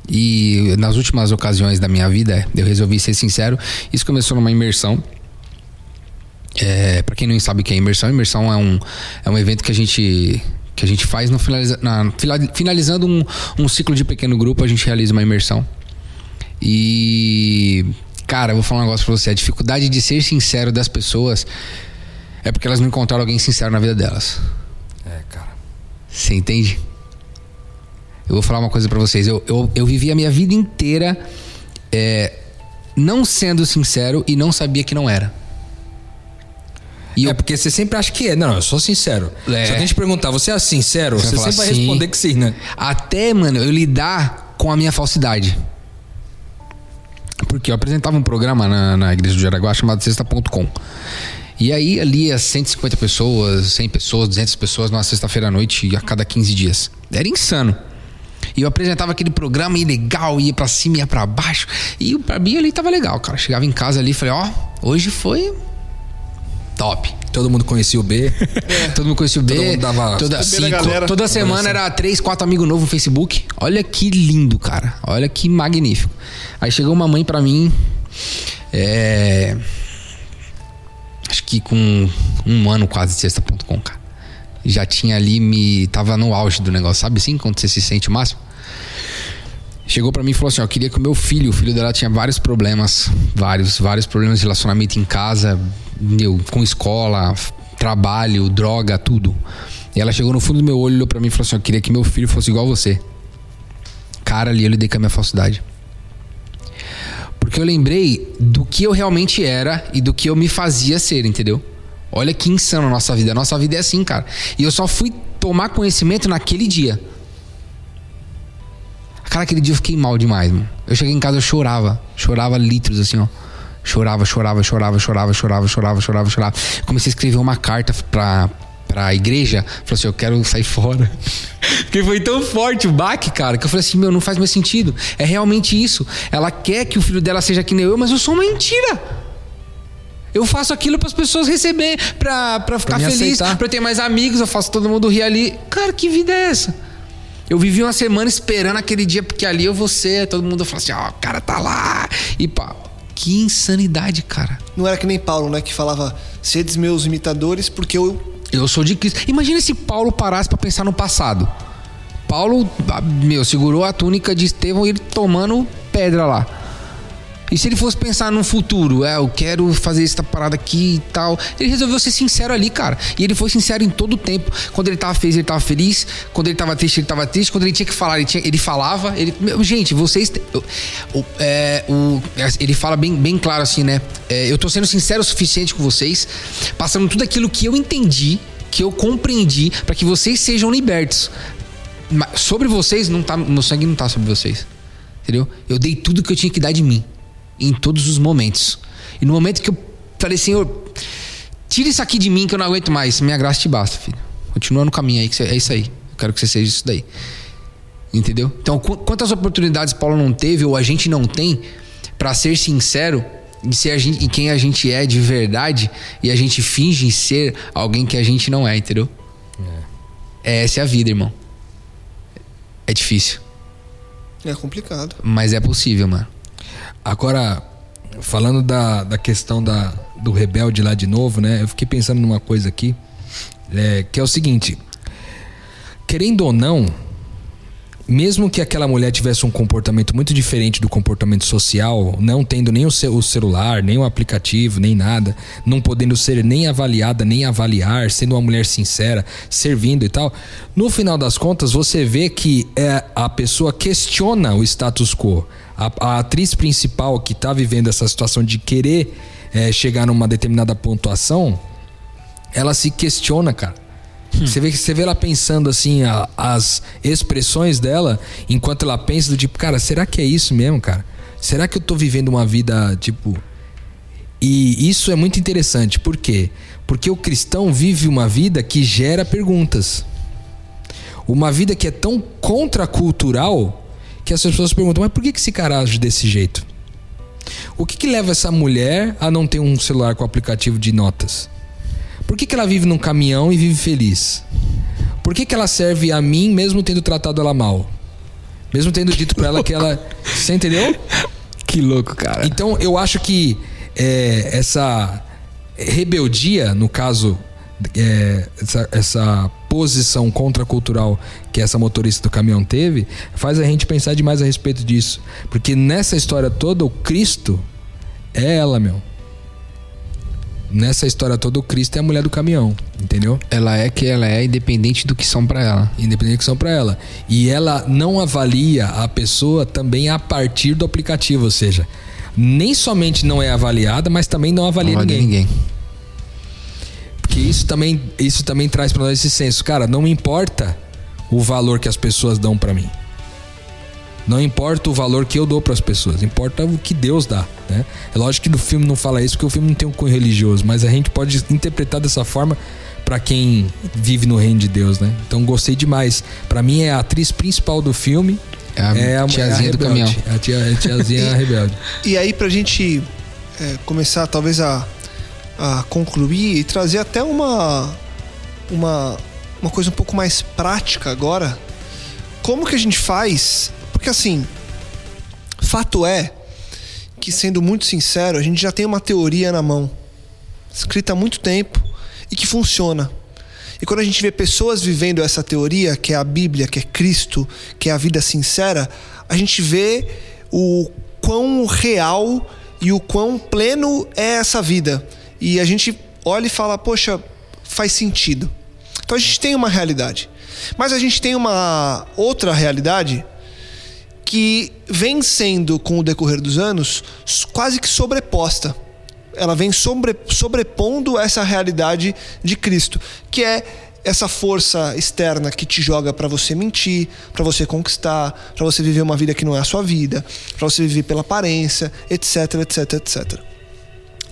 E nas últimas ocasiões da minha vida, eu resolvi ser sincero. Isso começou numa imersão. É, para quem não sabe o que é imersão, imersão é um, é um evento que a gente que a gente faz no finaliza, na, finalizando um, um ciclo de pequeno grupo, a gente realiza uma imersão. E cara, eu vou falar um negócio pra você, a dificuldade de ser sincero das pessoas é porque elas não encontraram alguém sincero na vida delas. É, cara. Você entende? Eu vou falar uma coisa pra vocês. Eu, eu, eu vivi a minha vida inteira é, não sendo sincero e não sabia que não era. E é eu, porque você sempre acha que é. Não, eu sou sincero. É. Se alguém te perguntar, você é sincero? Você Você, vai sempre vai sim. responder que sim, né? até, mano, eu lidar com a minha falsidade. Porque eu apresentava um programa na, na igreja do Jaraguá chamado Sexta.com. E aí ali as 150 pessoas, 100 pessoas, 200 pessoas numa sexta-feira à noite a cada 15 dias. Era insano. E eu apresentava aquele programa e legal, ia pra cima, ia pra baixo. E pra mim ali tava legal, cara. Chegava em casa ali e falei, ó, hoje foi top. Todo mundo conhecia o B. Todo mundo conhecia o B. Todo mundo dava- toda, galera. toda semana era três, quatro amigos novos no Facebook. Olha que lindo, cara. Olha que magnífico. Aí chegou uma mãe pra mim. É. Acho que com um ano quase de sexta.com, cara. Já tinha ali me. Tava no auge do negócio, sabe assim? Quando você se sente o máximo. Chegou pra mim e falou assim: ó, queria que o meu filho, o filho dela tinha vários problemas, vários, vários problemas de relacionamento em casa, meu, com escola, trabalho, droga, tudo. E ela chegou no fundo do meu olho, olhou pra mim e falou assim: eu queria que meu filho fosse igual a você. Cara, ali eu lidei com a minha falsidade. Porque eu lembrei do que eu realmente era e do que eu me fazia ser, entendeu? Olha que insano a nossa vida. A nossa vida é assim, cara. E eu só fui tomar conhecimento naquele dia. Cara, aquele dia eu fiquei mal demais, mano. Eu cheguei em casa, eu chorava. Chorava litros, assim, ó. Chorava, chorava, chorava, chorava, chorava, chorava, chorava, chorava. Comecei a escrever uma carta pra, pra igreja. Falei assim, eu quero sair fora. Porque foi tão forte o baque, cara, que eu falei assim, meu, não faz mais sentido. É realmente isso. Ela quer que o filho dela seja que nem eu, mas eu sou uma mentira. Eu faço aquilo para as pessoas receber, pra, pra ficar me feliz, aceitar. pra eu ter mais amigos, eu faço todo mundo rir ali. Cara, que vida é essa? Eu vivi uma semana esperando aquele dia, porque ali eu vou ser. Todo mundo fala assim, ó, o cara tá lá. E pá, que insanidade, cara. Não era que nem Paulo, né? Que falava, sedes meus imitadores, porque eu. Eu sou de Cristo. Imagina se Paulo parasse pra pensar no passado. Paulo, meu, segurou a túnica de Estevão e ele tomando pedra lá. E se ele fosse pensar no futuro, é, eu quero fazer essa parada aqui e tal. Ele resolveu ser sincero ali, cara. E ele foi sincero em todo o tempo. Quando ele tava feliz, ele tava feliz. Quando ele tava triste, ele tava triste. Quando ele tinha que falar, ele, tinha, ele falava. Ele, meu, gente, vocês. é, o, ele fala bem, bem claro assim, né? É, eu tô sendo sincero o suficiente com vocês, passando tudo aquilo que eu entendi, que eu compreendi, para que vocês sejam libertos. Sobre vocês, não tá, meu sangue não tá sobre vocês. Entendeu? Eu dei tudo que eu tinha que dar de mim em todos os momentos. E no momento que eu falei, Senhor, tira isso aqui de mim que eu não aguento mais. Minha graça te basta, filho. Continua no caminho aí, que é isso aí. Eu quero que você seja isso daí. Entendeu? Então, quantas oportunidades Paulo não teve ou a gente não tem para ser sincero em, ser a gente, em quem a gente é de verdade e a gente finge ser alguém que a gente não é, entendeu? É. Essa é a vida, irmão. É difícil. É complicado. Mas é possível, mano. Agora, falando da, da questão da, do rebelde lá de novo, né? Eu fiquei pensando numa coisa aqui, é, que é o seguinte: querendo ou não, mesmo que aquela mulher tivesse um comportamento muito diferente do comportamento social, não tendo nem o, o, celular, nem o aplicativo, nem nada, não podendo ser nem avaliada, nem avaliar, sendo uma mulher sincera, servindo e tal, no final das contas você vê que é, a pessoa questiona o status quo a, a atriz principal que tá vivendo essa situação de querer é, chegar numa determinada pontuação, ela se questiona, cara. Hum. Você, vê, você vê ela pensando assim, a, as expressões dela, enquanto ela pensa do tipo, cara, será que é isso mesmo, cara? Será que eu tô vivendo uma vida, tipo. E isso é muito interessante, por quê? Porque o cristão vive uma vida que gera perguntas. Uma vida que é tão contracultural que as pessoas perguntam, mas por que, que esse cara age desse jeito? O que, que leva essa mulher a não ter um celular com aplicativo de notas? Por que, que ela vive num caminhão e vive feliz? Por que, que ela serve a mim mesmo tendo tratado ela mal? Mesmo tendo dito para ela que ela. Você entendeu? Que louco, cara. Então eu acho que é, essa rebeldia, no caso é, essa, essa posição contracultural que essa motorista do caminhão teve, faz a gente pensar demais a respeito disso. Porque nessa história toda, o Cristo é ela, meu. Nessa história toda, o Cristo é a mulher do caminhão, entendeu? Ela é que ela é, independente do que são para ela. Independente do que são para ela. E ela não avalia a pessoa também a partir do aplicativo, ou seja, nem somente não é avaliada, mas também não avalia, não avalia ninguém. ninguém. Porque isso também, isso também traz para nós esse senso. Cara, não importa o valor que as pessoas dão para mim. Não importa o valor que eu dou para as pessoas, importa o que Deus dá, né? É lógico que no filme não fala isso porque o filme não tem um cunho religioso, mas a gente pode interpretar dessa forma para quem vive no reino de Deus, né? Então gostei demais. Para mim é a atriz principal do filme, é a, é a tiazinha é a do caminhão. A, tia, a tiazinha rebelde. E aí pra gente é, começar talvez a a concluir e trazer até uma, uma, uma coisa um pouco mais prática agora. Como que a gente faz? Porque assim, fato é que, sendo muito sincero, a gente já tem uma teoria na mão, escrita há muito tempo e que funciona. E quando a gente vê pessoas vivendo essa teoria, que é a Bíblia, que é Cristo, que é a vida sincera, a gente vê o quão real e o quão pleno é essa vida e a gente olha e fala, poxa, faz sentido. Então a gente tem uma realidade. Mas a gente tem uma outra realidade que vem sendo, com o decorrer dos anos, quase que sobreposta. Ela vem sobre, sobrepondo essa realidade de Cristo, que é essa força externa que te joga para você mentir, para você conquistar, para você viver uma vida que não é a sua vida, para você viver pela aparência, etc, etc, etc.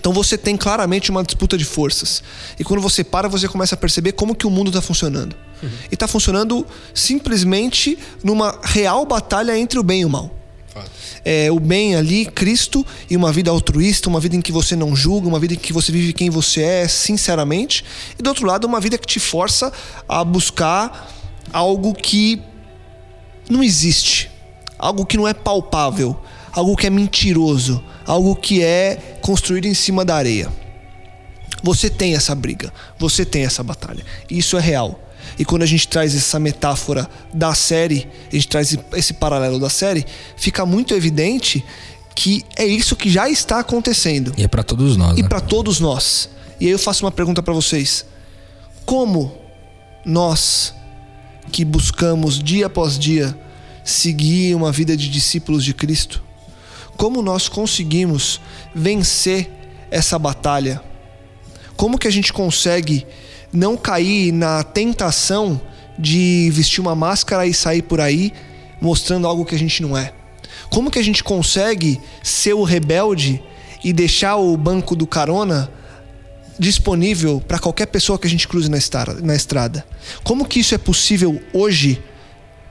Então você tem claramente uma disputa de forças. E quando você para, você começa a perceber como que o mundo está funcionando. Uhum. E está funcionando simplesmente numa real batalha entre o bem e o mal. É, o bem ali, Cristo, e uma vida altruísta, uma vida em que você não julga, uma vida em que você vive quem você é, sinceramente. E do outro lado, uma vida que te força a buscar algo que não existe, algo que não é palpável, algo que é mentiroso, algo que é construído em cima da areia. Você tem essa briga, você tem essa batalha. Isso é real. E quando a gente traz essa metáfora da série, a gente traz esse paralelo da série, fica muito evidente que é isso que já está acontecendo. E é para todos nós. E né? para todos nós. E aí eu faço uma pergunta para vocês: como nós que buscamos dia após dia seguir uma vida de discípulos de Cristo, como nós conseguimos vencer essa batalha? Como que a gente consegue não cair na tentação de vestir uma máscara e sair por aí mostrando algo que a gente não é? Como que a gente consegue ser o rebelde e deixar o banco do carona disponível para qualquer pessoa que a gente cruze na estrada? Como que isso é possível hoje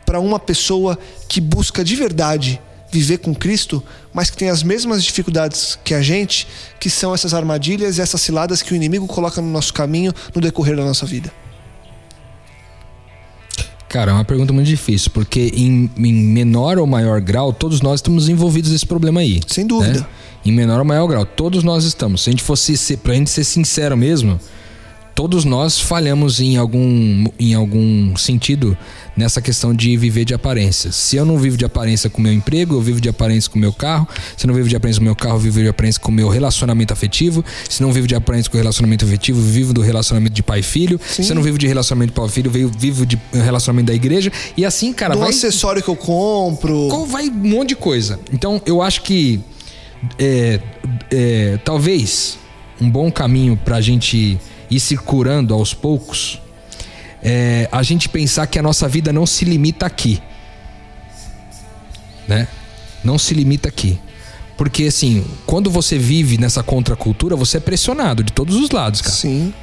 para uma pessoa que busca de verdade viver com Cristo, mas que tem as mesmas dificuldades que a gente, que são essas armadilhas e essas ciladas que o inimigo coloca no nosso caminho no decorrer da nossa vida? Cara, é uma pergunta muito difícil, porque em, em menor ou maior grau, todos nós estamos envolvidos nesse problema aí. Sem dúvida. Né? Em menor ou maior grau, todos nós estamos. Se a gente fosse, ser, pra gente ser sincero mesmo, todos nós falhamos em algum, em algum sentido nessa questão de viver de aparências. Se eu não vivo de aparência com o meu emprego, eu vivo de aparência com o meu carro. Se eu não vivo de aparência com o meu carro, eu vivo de aparência com o meu relacionamento afetivo. Se não vivo de aparência com o relacionamento afetivo, vivo do relacionamento de pai e filho. Sim. Se eu não vivo de relacionamento pai e filho, eu vivo de relacionamento da igreja. E assim, cara, do vai... acessório que eu compro. Vai um monte de coisa. Então, eu acho que é, é, talvez um bom caminho pra gente ir se curando aos poucos, é a gente pensar que a nossa vida não se limita aqui. Né? Não se limita aqui. Porque assim, quando você vive nessa contracultura, você é pressionado de todos os lados, cara. Sim.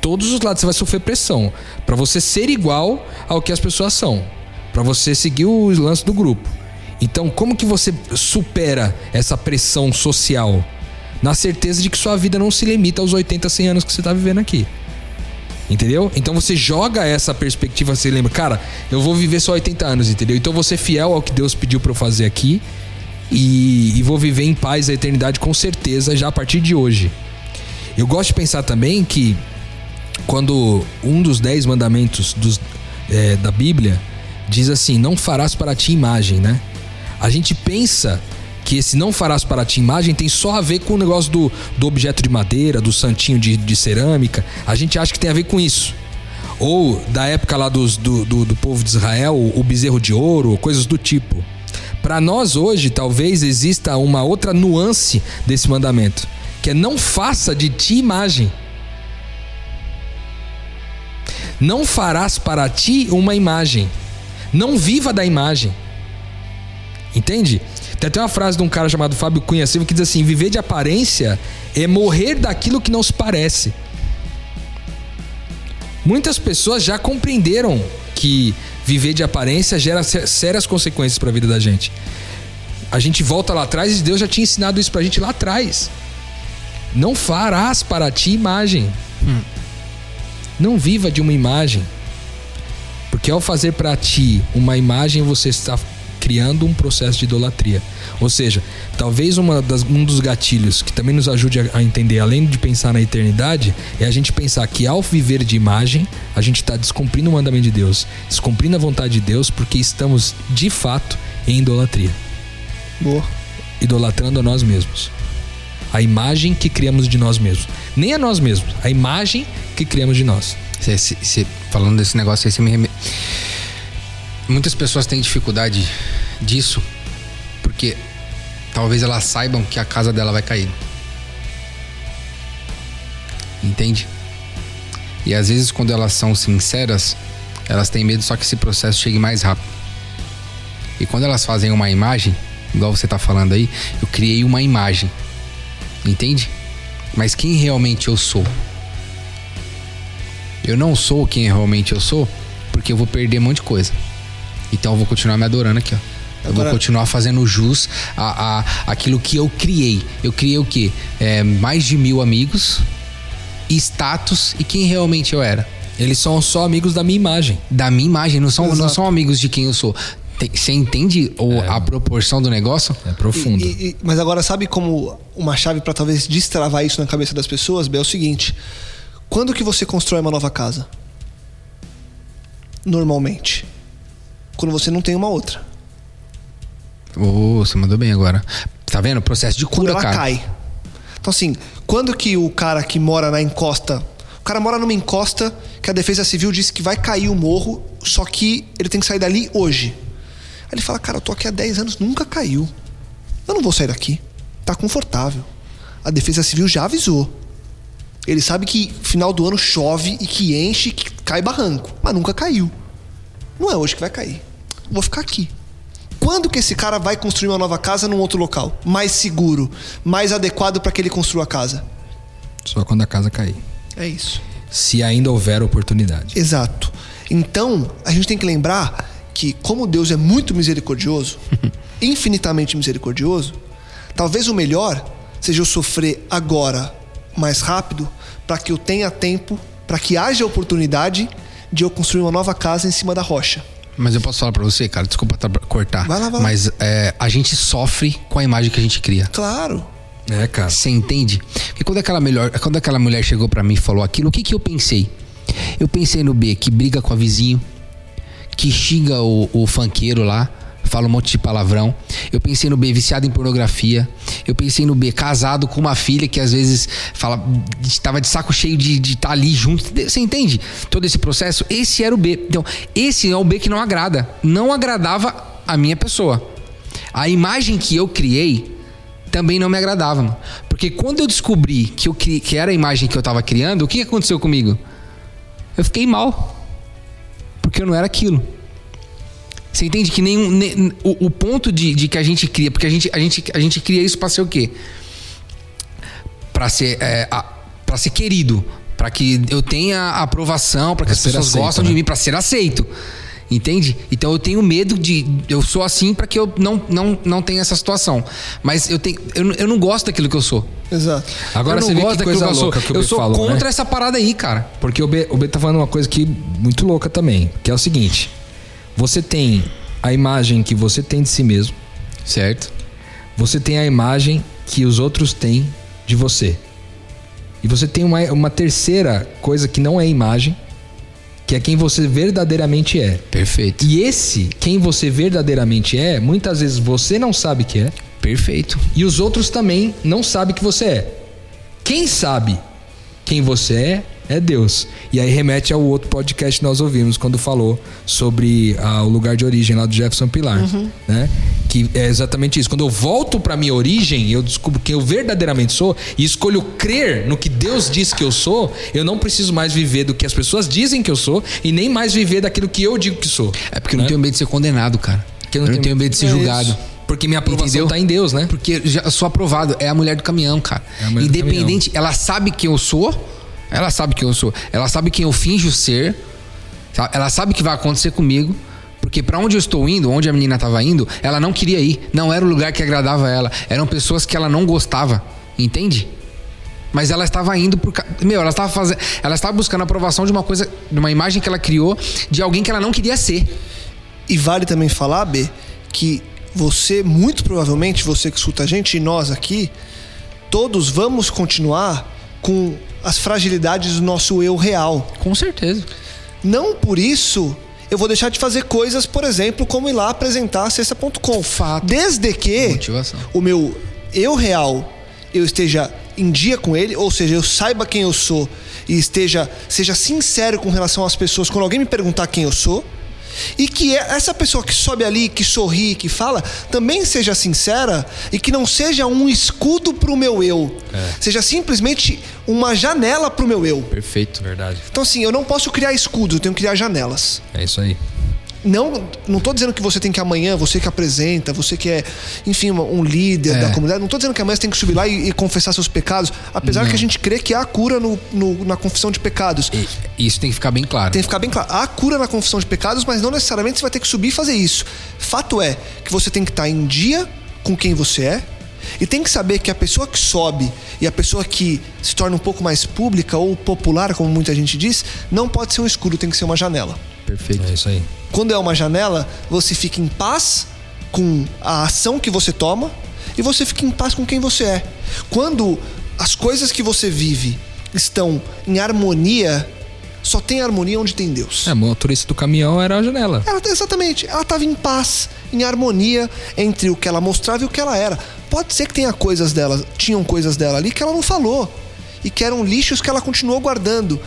Todos os lados você vai sofrer pressão para você ser igual ao que as pessoas são, para você seguir o lance do grupo. Então, como que você supera essa pressão social? Na certeza de que sua vida não se limita aos 80, 100 anos que você está vivendo aqui. Entendeu? Então você joga essa perspectiva, você lembra, cara, eu vou viver só 80 anos, entendeu? Então você fiel ao que Deus pediu para eu fazer aqui e, e, vou viver em paz a eternidade com certeza já a partir de hoje. Eu gosto de pensar também que quando um dos dez mandamentos dos, é, da Bíblia diz assim, não farás para ti imagem, né? A gente pensa que esse não farás para ti imagem tem só a ver com o negócio do, do objeto de madeira, do santinho de, de cerâmica. A gente acha que tem a ver com isso. Ou da época lá dos, do, do, do povo de Israel, o bezerro de ouro, coisas do tipo. Para nós hoje, talvez exista uma outra nuance desse mandamento, que é não faça de ti imagem. Não farás para ti uma imagem. Não viva da imagem. Entende? Tem até uma frase de um cara chamado Fábio Cunha Silva que diz assim: viver de aparência é morrer daquilo que não se parece. Muitas pessoas já compreenderam que viver de aparência gera sérias consequências para a vida da gente. A gente volta lá atrás e Deus já tinha ensinado isso para a gente lá atrás. Não farás para ti imagem. Hum. Não viva de uma imagem. Porque ao fazer para ti uma imagem, você está criando um processo de idolatria. Ou seja, talvez uma das, um dos gatilhos que também nos ajude a, a entender, além de pensar na eternidade, é a gente pensar que ao viver de imagem, a gente está descumprindo o mandamento de Deus, descumprindo a vontade de Deus, porque estamos de fato em idolatria. Boa. Idolatrando a nós mesmos. A imagem que criamos de nós mesmos. Nem a nós mesmos, a imagem que criamos de nós. Cê, cê, falando desse negócio aí, você me remete muitas pessoas têm dificuldade disso porque talvez elas saibam que a casa dela vai cair. Entende? E às vezes, quando elas são sinceras, elas têm medo só que esse processo chegue mais rápido. E quando elas fazem uma imagem, igual você está falando aí, eu criei uma imagem. Entende? Mas quem realmente eu sou? Eu não sou quem realmente eu sou, porque eu vou perder um monte de coisa. Então eu vou continuar me adorando aqui, ó. Eu Agora... vou continuar fazendo jus a, a aquilo que eu criei. Eu criei o quê? É, mais de mil amigos, status e quem realmente eu era. Eles são só amigos da minha imagem. Da minha imagem, não são, não são amigos de quem eu sou. Você entende o, é, a proporção do negócio? É profundo. E, e, mas agora, sabe como uma chave para talvez destravar isso na cabeça das pessoas? Bem, é o seguinte: quando que você constrói uma nova casa? normalmente? Quando você não tem uma outra. Ô, você mandou bem agora. Tá vendo? Processo de Quando cura, ela cara. cai. Então, assim, quando que o cara que mora na encosta. O cara mora numa encosta que a Defesa Civil disse que vai cair o morro, só que ele tem que sair dali hoje. Aí ele fala: Cara, eu tô aqui há 10 anos, nunca caiu. Eu não vou sair daqui. Tá confortável. A Defesa Civil já avisou. Ele sabe que final do ano chove e que enche, que cai barranco, mas nunca caiu. Não é hoje que vai cair. Vou ficar aqui. Quando que esse cara vai construir uma nova casa num outro local? Mais seguro, mais adequado para que ele construa a casa? Só quando a casa cair. É isso. Se ainda houver oportunidade. Exato. Então, a gente tem que lembrar que, como Deus é muito misericordioso, infinitamente misericordioso, talvez o melhor seja eu sofrer agora mais rápido para que eu tenha tempo, para que haja oportunidade de eu construir uma nova casa em cima da rocha. Mas eu posso falar pra você, cara, desculpa cortar. Vai lá, vai lá. Mas é, a gente sofre com a imagem que a gente cria. Claro. É, cara. Você entende? Porque quando aquela, melhor, quando aquela mulher chegou pra mim e falou aquilo, o que, que eu pensei? Eu pensei no B, que briga com a vizinho, que xinga o, o funkeiro lá, fala um monte de palavrão. Eu pensei no B, viciado em pornografia. Eu pensei no B, casado com uma filha que às vezes fala, estava de saco cheio de estar ali junto. Você entende? Todo esse processo. Esse era o B. Então, esse é o B que não agrada. Não agradava a minha pessoa. A imagem que eu criei também não me agradava. Porque quando eu descobri que, eu cri... que era a imagem que eu tava criando, o que aconteceu comigo? Eu fiquei mal. Porque eu não era aquilo. Você entende que nenhum, ne- o, o ponto de, de que a gente cria, porque a gente, a gente, a gente cria isso pra ser o quê? Pra ser, é, a- pra ser querido, pra que eu tenha a aprovação, pra que Pra as pessoas aceito, gostam de né? mim, pra ser aceito. Entende? Então eu tenho medo de. Eu sou assim pra que eu não, não, não tenha essa situação. Mas eu, tenho, eu, não- eu não gosto daquilo que eu sou. Exato. Agora eu não você vê gosto que daquilo coisa que eu sou. louca que o eu B sou falou, contra né? essa parada aí, cara. Porque o B, o B tá falando uma coisa aqui muito louca também, que é o seguinte: você tem a imagem que você tem de si mesmo, Certo? você tem a imagem que os outros têm de você. E você tem uma, uma terceira coisa que não é imagem, que é quem você verdadeiramente é. Perfeito. E esse, quem você verdadeiramente é, muitas vezes você não sabe que é, Perfeito. e os outros também não sabem que você é. Quem sabe quem você é é Deus. E aí remete ao outro podcast que nós ouvimos quando falou sobre ah, o lugar de origem lá do Jefferson Pilar, né? Que é exatamente isso. Quando eu volto para minha origem, eu descubro quem eu verdadeiramente sou e escolho crer no que Deus diz que eu sou, eu não preciso mais viver do que as pessoas dizem que eu sou e nem mais viver daquilo que eu digo que sou. É porque eu não né? tenho medo de ser condenado, cara. Que eu não, tenho medo de ser É julgado. isso. Porque minha aprovação Entendeu? tá em Deus, né? Porque já eu sou aprovado. É a mulher do caminhão, cara. É Independente, ela sabe quem eu sou. Ela sabe quem eu sou. Ela sabe quem eu finjo ser. Ela sabe o que vai acontecer comigo. Porque pra onde eu estou indo, onde a menina tava indo, ela não queria ir. Não era o lugar que agradava ela. Eram pessoas que ela não gostava. Entende? Mas ela estava indo por. Meu, ela estava fazendo. Ela estava buscando a aprovação de uma coisa, de uma imagem que ela criou de alguém que ela não queria ser. E vale também falar, B, que você, muito provavelmente, você que escuta a gente e nós aqui, todos vamos continuar com as fragilidades do nosso eu real. Com certeza. Não por isso eu vou deixar de fazer coisas, por exemplo, como ir lá apresentar a cesta.com. Fato. Desde que Motivação. o meu eu real eu esteja em dia com ele, ou seja, eu saiba quem eu sou e esteja seja sincero com relação às pessoas quando alguém me perguntar quem eu sou. E que é- essa pessoa que sobe ali, que sorri, que fala, também seja sincera e que não seja um escudo pro meu eu. Seja simplesmente uma janela pro meu eu. Perfeito. Verdade. Então, assim, eu não posso criar escudos, eu tenho que criar janelas. É isso aí. Não, não tô dizendo que você tem que amanhã, você que apresenta, você que é, enfim, um líder É. da comunidade, não tô dizendo que amanhã você tem que subir lá e, e confessar seus pecados, apesar que a gente crê que há cura no, no- na confissão de pecados. E Isso tem que ficar bem claro. Tem que ficar bem claro. Há cura na confissão de pecados, mas não necessariamente você vai ter que subir e fazer isso. Fato é que você tem que estar em dia com quem você é. E tem que saber que a pessoa que sobe e a pessoa que se torna um pouco mais pública ou popular, como muita gente diz, não pode ser um escudo, tem que ser uma janela. Perfeito. É isso aí. Quando é uma janela, você fica em paz com a ação que você toma e você fica em paz com quem você é. Quando as coisas que você vive estão em harmonia, só tem harmonia onde tem Deus. É, o motorista do caminhão era a janela. Ela, exatamente, ela estava em paz, em harmonia entre o que ela mostrava e o que ela era. Pode ser que tenha coisas dela, tinham coisas dela ali que ela não falou e que eram lixos que ela continuou guardando.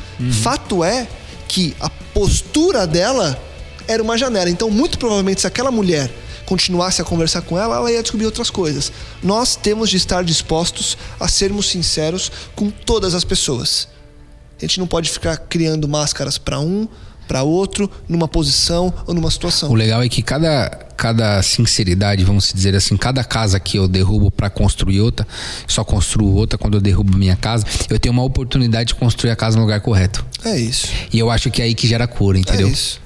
Fato é que a postura dela era uma janela. Então, muito provavelmente, se aquela mulher continuasse a conversar com ela, ela ia descobrir outras coisas. Nós temos de estar dispostos a sermos sinceros com todas as pessoas. A gente não pode ficar criando máscaras para um, para outro, numa posição ou numa situação. O legal é que cada, cada sinceridade, vamos dizer assim, cada casa que eu derrubo para construir outra, só construo outra quando eu derrubo minha casa, eu tenho uma oportunidade de construir a casa no lugar correto. É isso. E eu acho que é aí que gera cura, É entendeu? isso.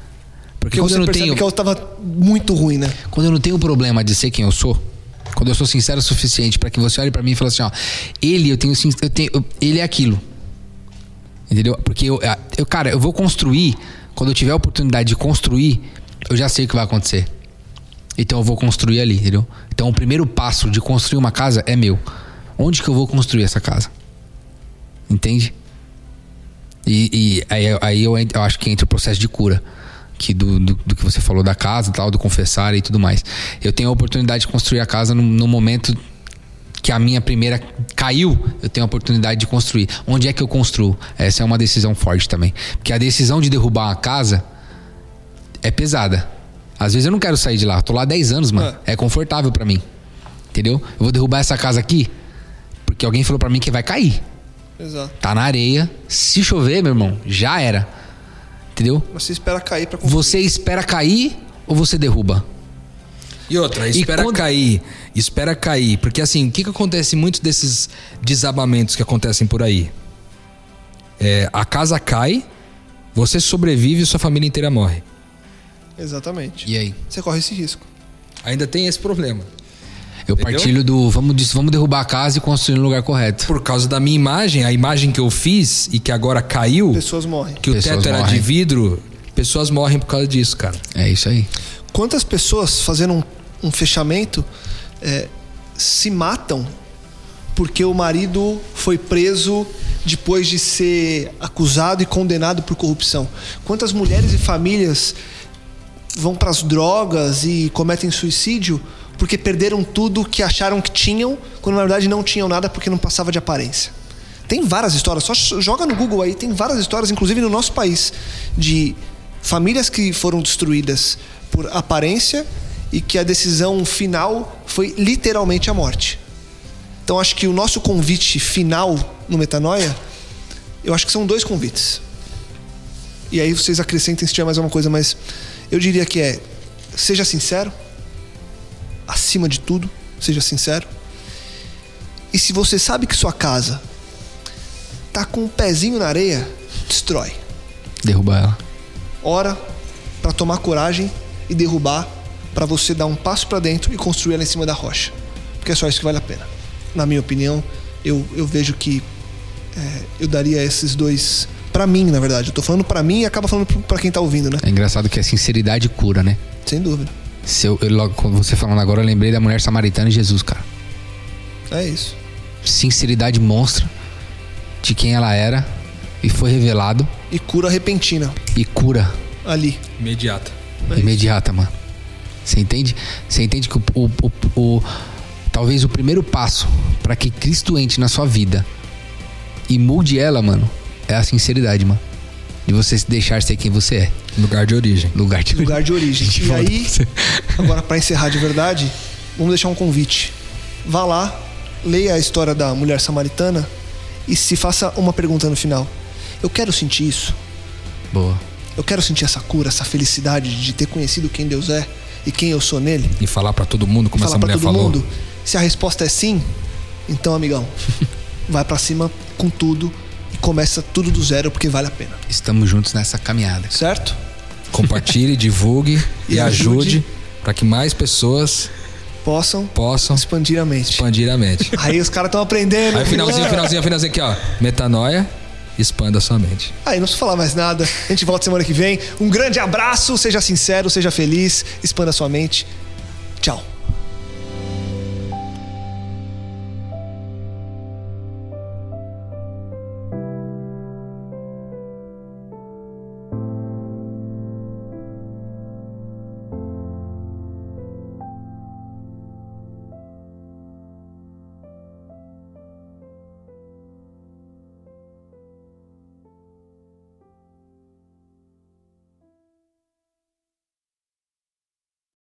Porque Porque quando você eu não tenho, que ela estava muito ruim, né? quando eu não tenho problema de ser quem eu sou, quando eu sou sincero o suficiente para que você olhe para mim e fale assim, ó, ele eu tenho, eu tenho eu- ele é aquilo. Entendeu? Porque eu, eu, cara, eu vou construir, quando eu tiver a oportunidade de construir, eu já sei o que vai acontecer. Então eu vou construir ali, entendeu? Então o primeiro passo de construir uma casa é meu. Onde que eu vou construir essa casa? Entende? E, e aí, aí eu, eu acho que entra o processo de cura. Que do, do, do que você falou da casa, tal, do confessar e tudo mais. Eu tenho a oportunidade de construir a casa no, no momento que a minha primeira caiu, eu tenho a oportunidade de construir. Onde é que eu construo? Essa é uma decisão forte também. Porque a decisão de derrubar uma casa é pesada. Às vezes eu não quero sair de lá. Eu tô lá há 10 anos, mano. É, confortável pra mim. Entendeu? Eu vou derrubar essa casa aqui porque alguém falou pra mim que vai cair. Exato. Tá na areia. Se chover, meu irmão, já era. Entendeu? Mas você espera cair pra construir. Você espera cair ou você derruba? E outra, espera quando- cair. Espera cair. Porque assim, o que, que acontece em muitos desses desabamentos que acontecem por aí? É, a casa cai, você sobrevive e sua família inteira morre. Exatamente. E aí? Você corre esse risco. Ainda tem esse problema. Eu Entendeu? partilho do vamos, vamos derrubar a casa e construir no lugar correto. Por causa da minha imagem, a imagem que eu fiz e que agora caiu, Pessoas morrem. que o Pessoas teto era de morrem. vidro, pessoas morrem por causa disso, cara. É isso aí. Quantas pessoas fazendo um, um fechamento é, se matam porque o marido foi preso depois de ser acusado e condenado por corrupção? Quantas mulheres e famílias vão para as drogas e cometem suicídio porque perderam tudo que acharam que tinham, quando na verdade não tinham nada porque não passava de aparência? Tem várias histórias, só joga no Google aí, tem várias histórias, inclusive no nosso país, de famílias que foram destruídas por aparência e que a decisão final foi literalmente a morte. Então acho que o nosso convite final no Metanoia, eu acho que são dois convites. E aí vocês acrescentem se tiver mais alguma coisa, mas eu diria que é seja sincero, acima de tudo, seja sincero. E se você sabe que sua casa tá com um pezinho na areia, destrói. Derrubar ela. Ora para tomar coragem e derrubar para você dar um passo para dentro e construir ela em cima da rocha. Porque é só isso que vale a pena. Na minha opinião, eu, eu vejo que é, eu daria esses dois para mim, na verdade. Eu tô falando para mim e acaba falando para quem tá ouvindo, né? É engraçado que a sinceridade cura, né? Sem dúvida. Se eu, eu logo, quando você falando agora, eu lembrei da mulher samaritana e Jesus, cara. É isso. Sinceridade monstra de quem ela era e foi revelado E cura repentina e cura ali. Imediata. imediata, mano. Você entende? Você entende que o, o, o- o- talvez o primeiro passo para que Cristo entre na sua vida e mude ela, mano, é a sinceridade, mano. De você se deixar ser quem você é. Lugar de origem. Lugar de Lugar de origem. De E volta aí, agora para encerrar de verdade, vamos deixar um convite. Vá lá, leia a história da mulher samaritana e se faça uma pergunta no final. Eu quero sentir isso. Boa. Eu quero sentir essa cura, essa felicidade de ter conhecido quem Deus é e quem eu sou nele. E falar pra todo mundo como falar essa pra mulher todo falou. mundo. Se a resposta é sim, então, amigão, vai pra cima com tudo e começa tudo do zero porque vale a pena. Estamos juntos nessa caminhada. Certo? Compartilhe, divulgue e, E ajude. ajude para que mais pessoas Possam possam expandir a mente. expandir a mente. Aí os caras estão aprendendo. Aí finalzinho, finalzinho, finalzinho aqui, ó. Metanoia, expanda sua mente. Aí não preciso falar mais nada. A gente volta semana que vem. Um grande abraço, seja sincero, seja feliz, expanda sua mente. Tchau.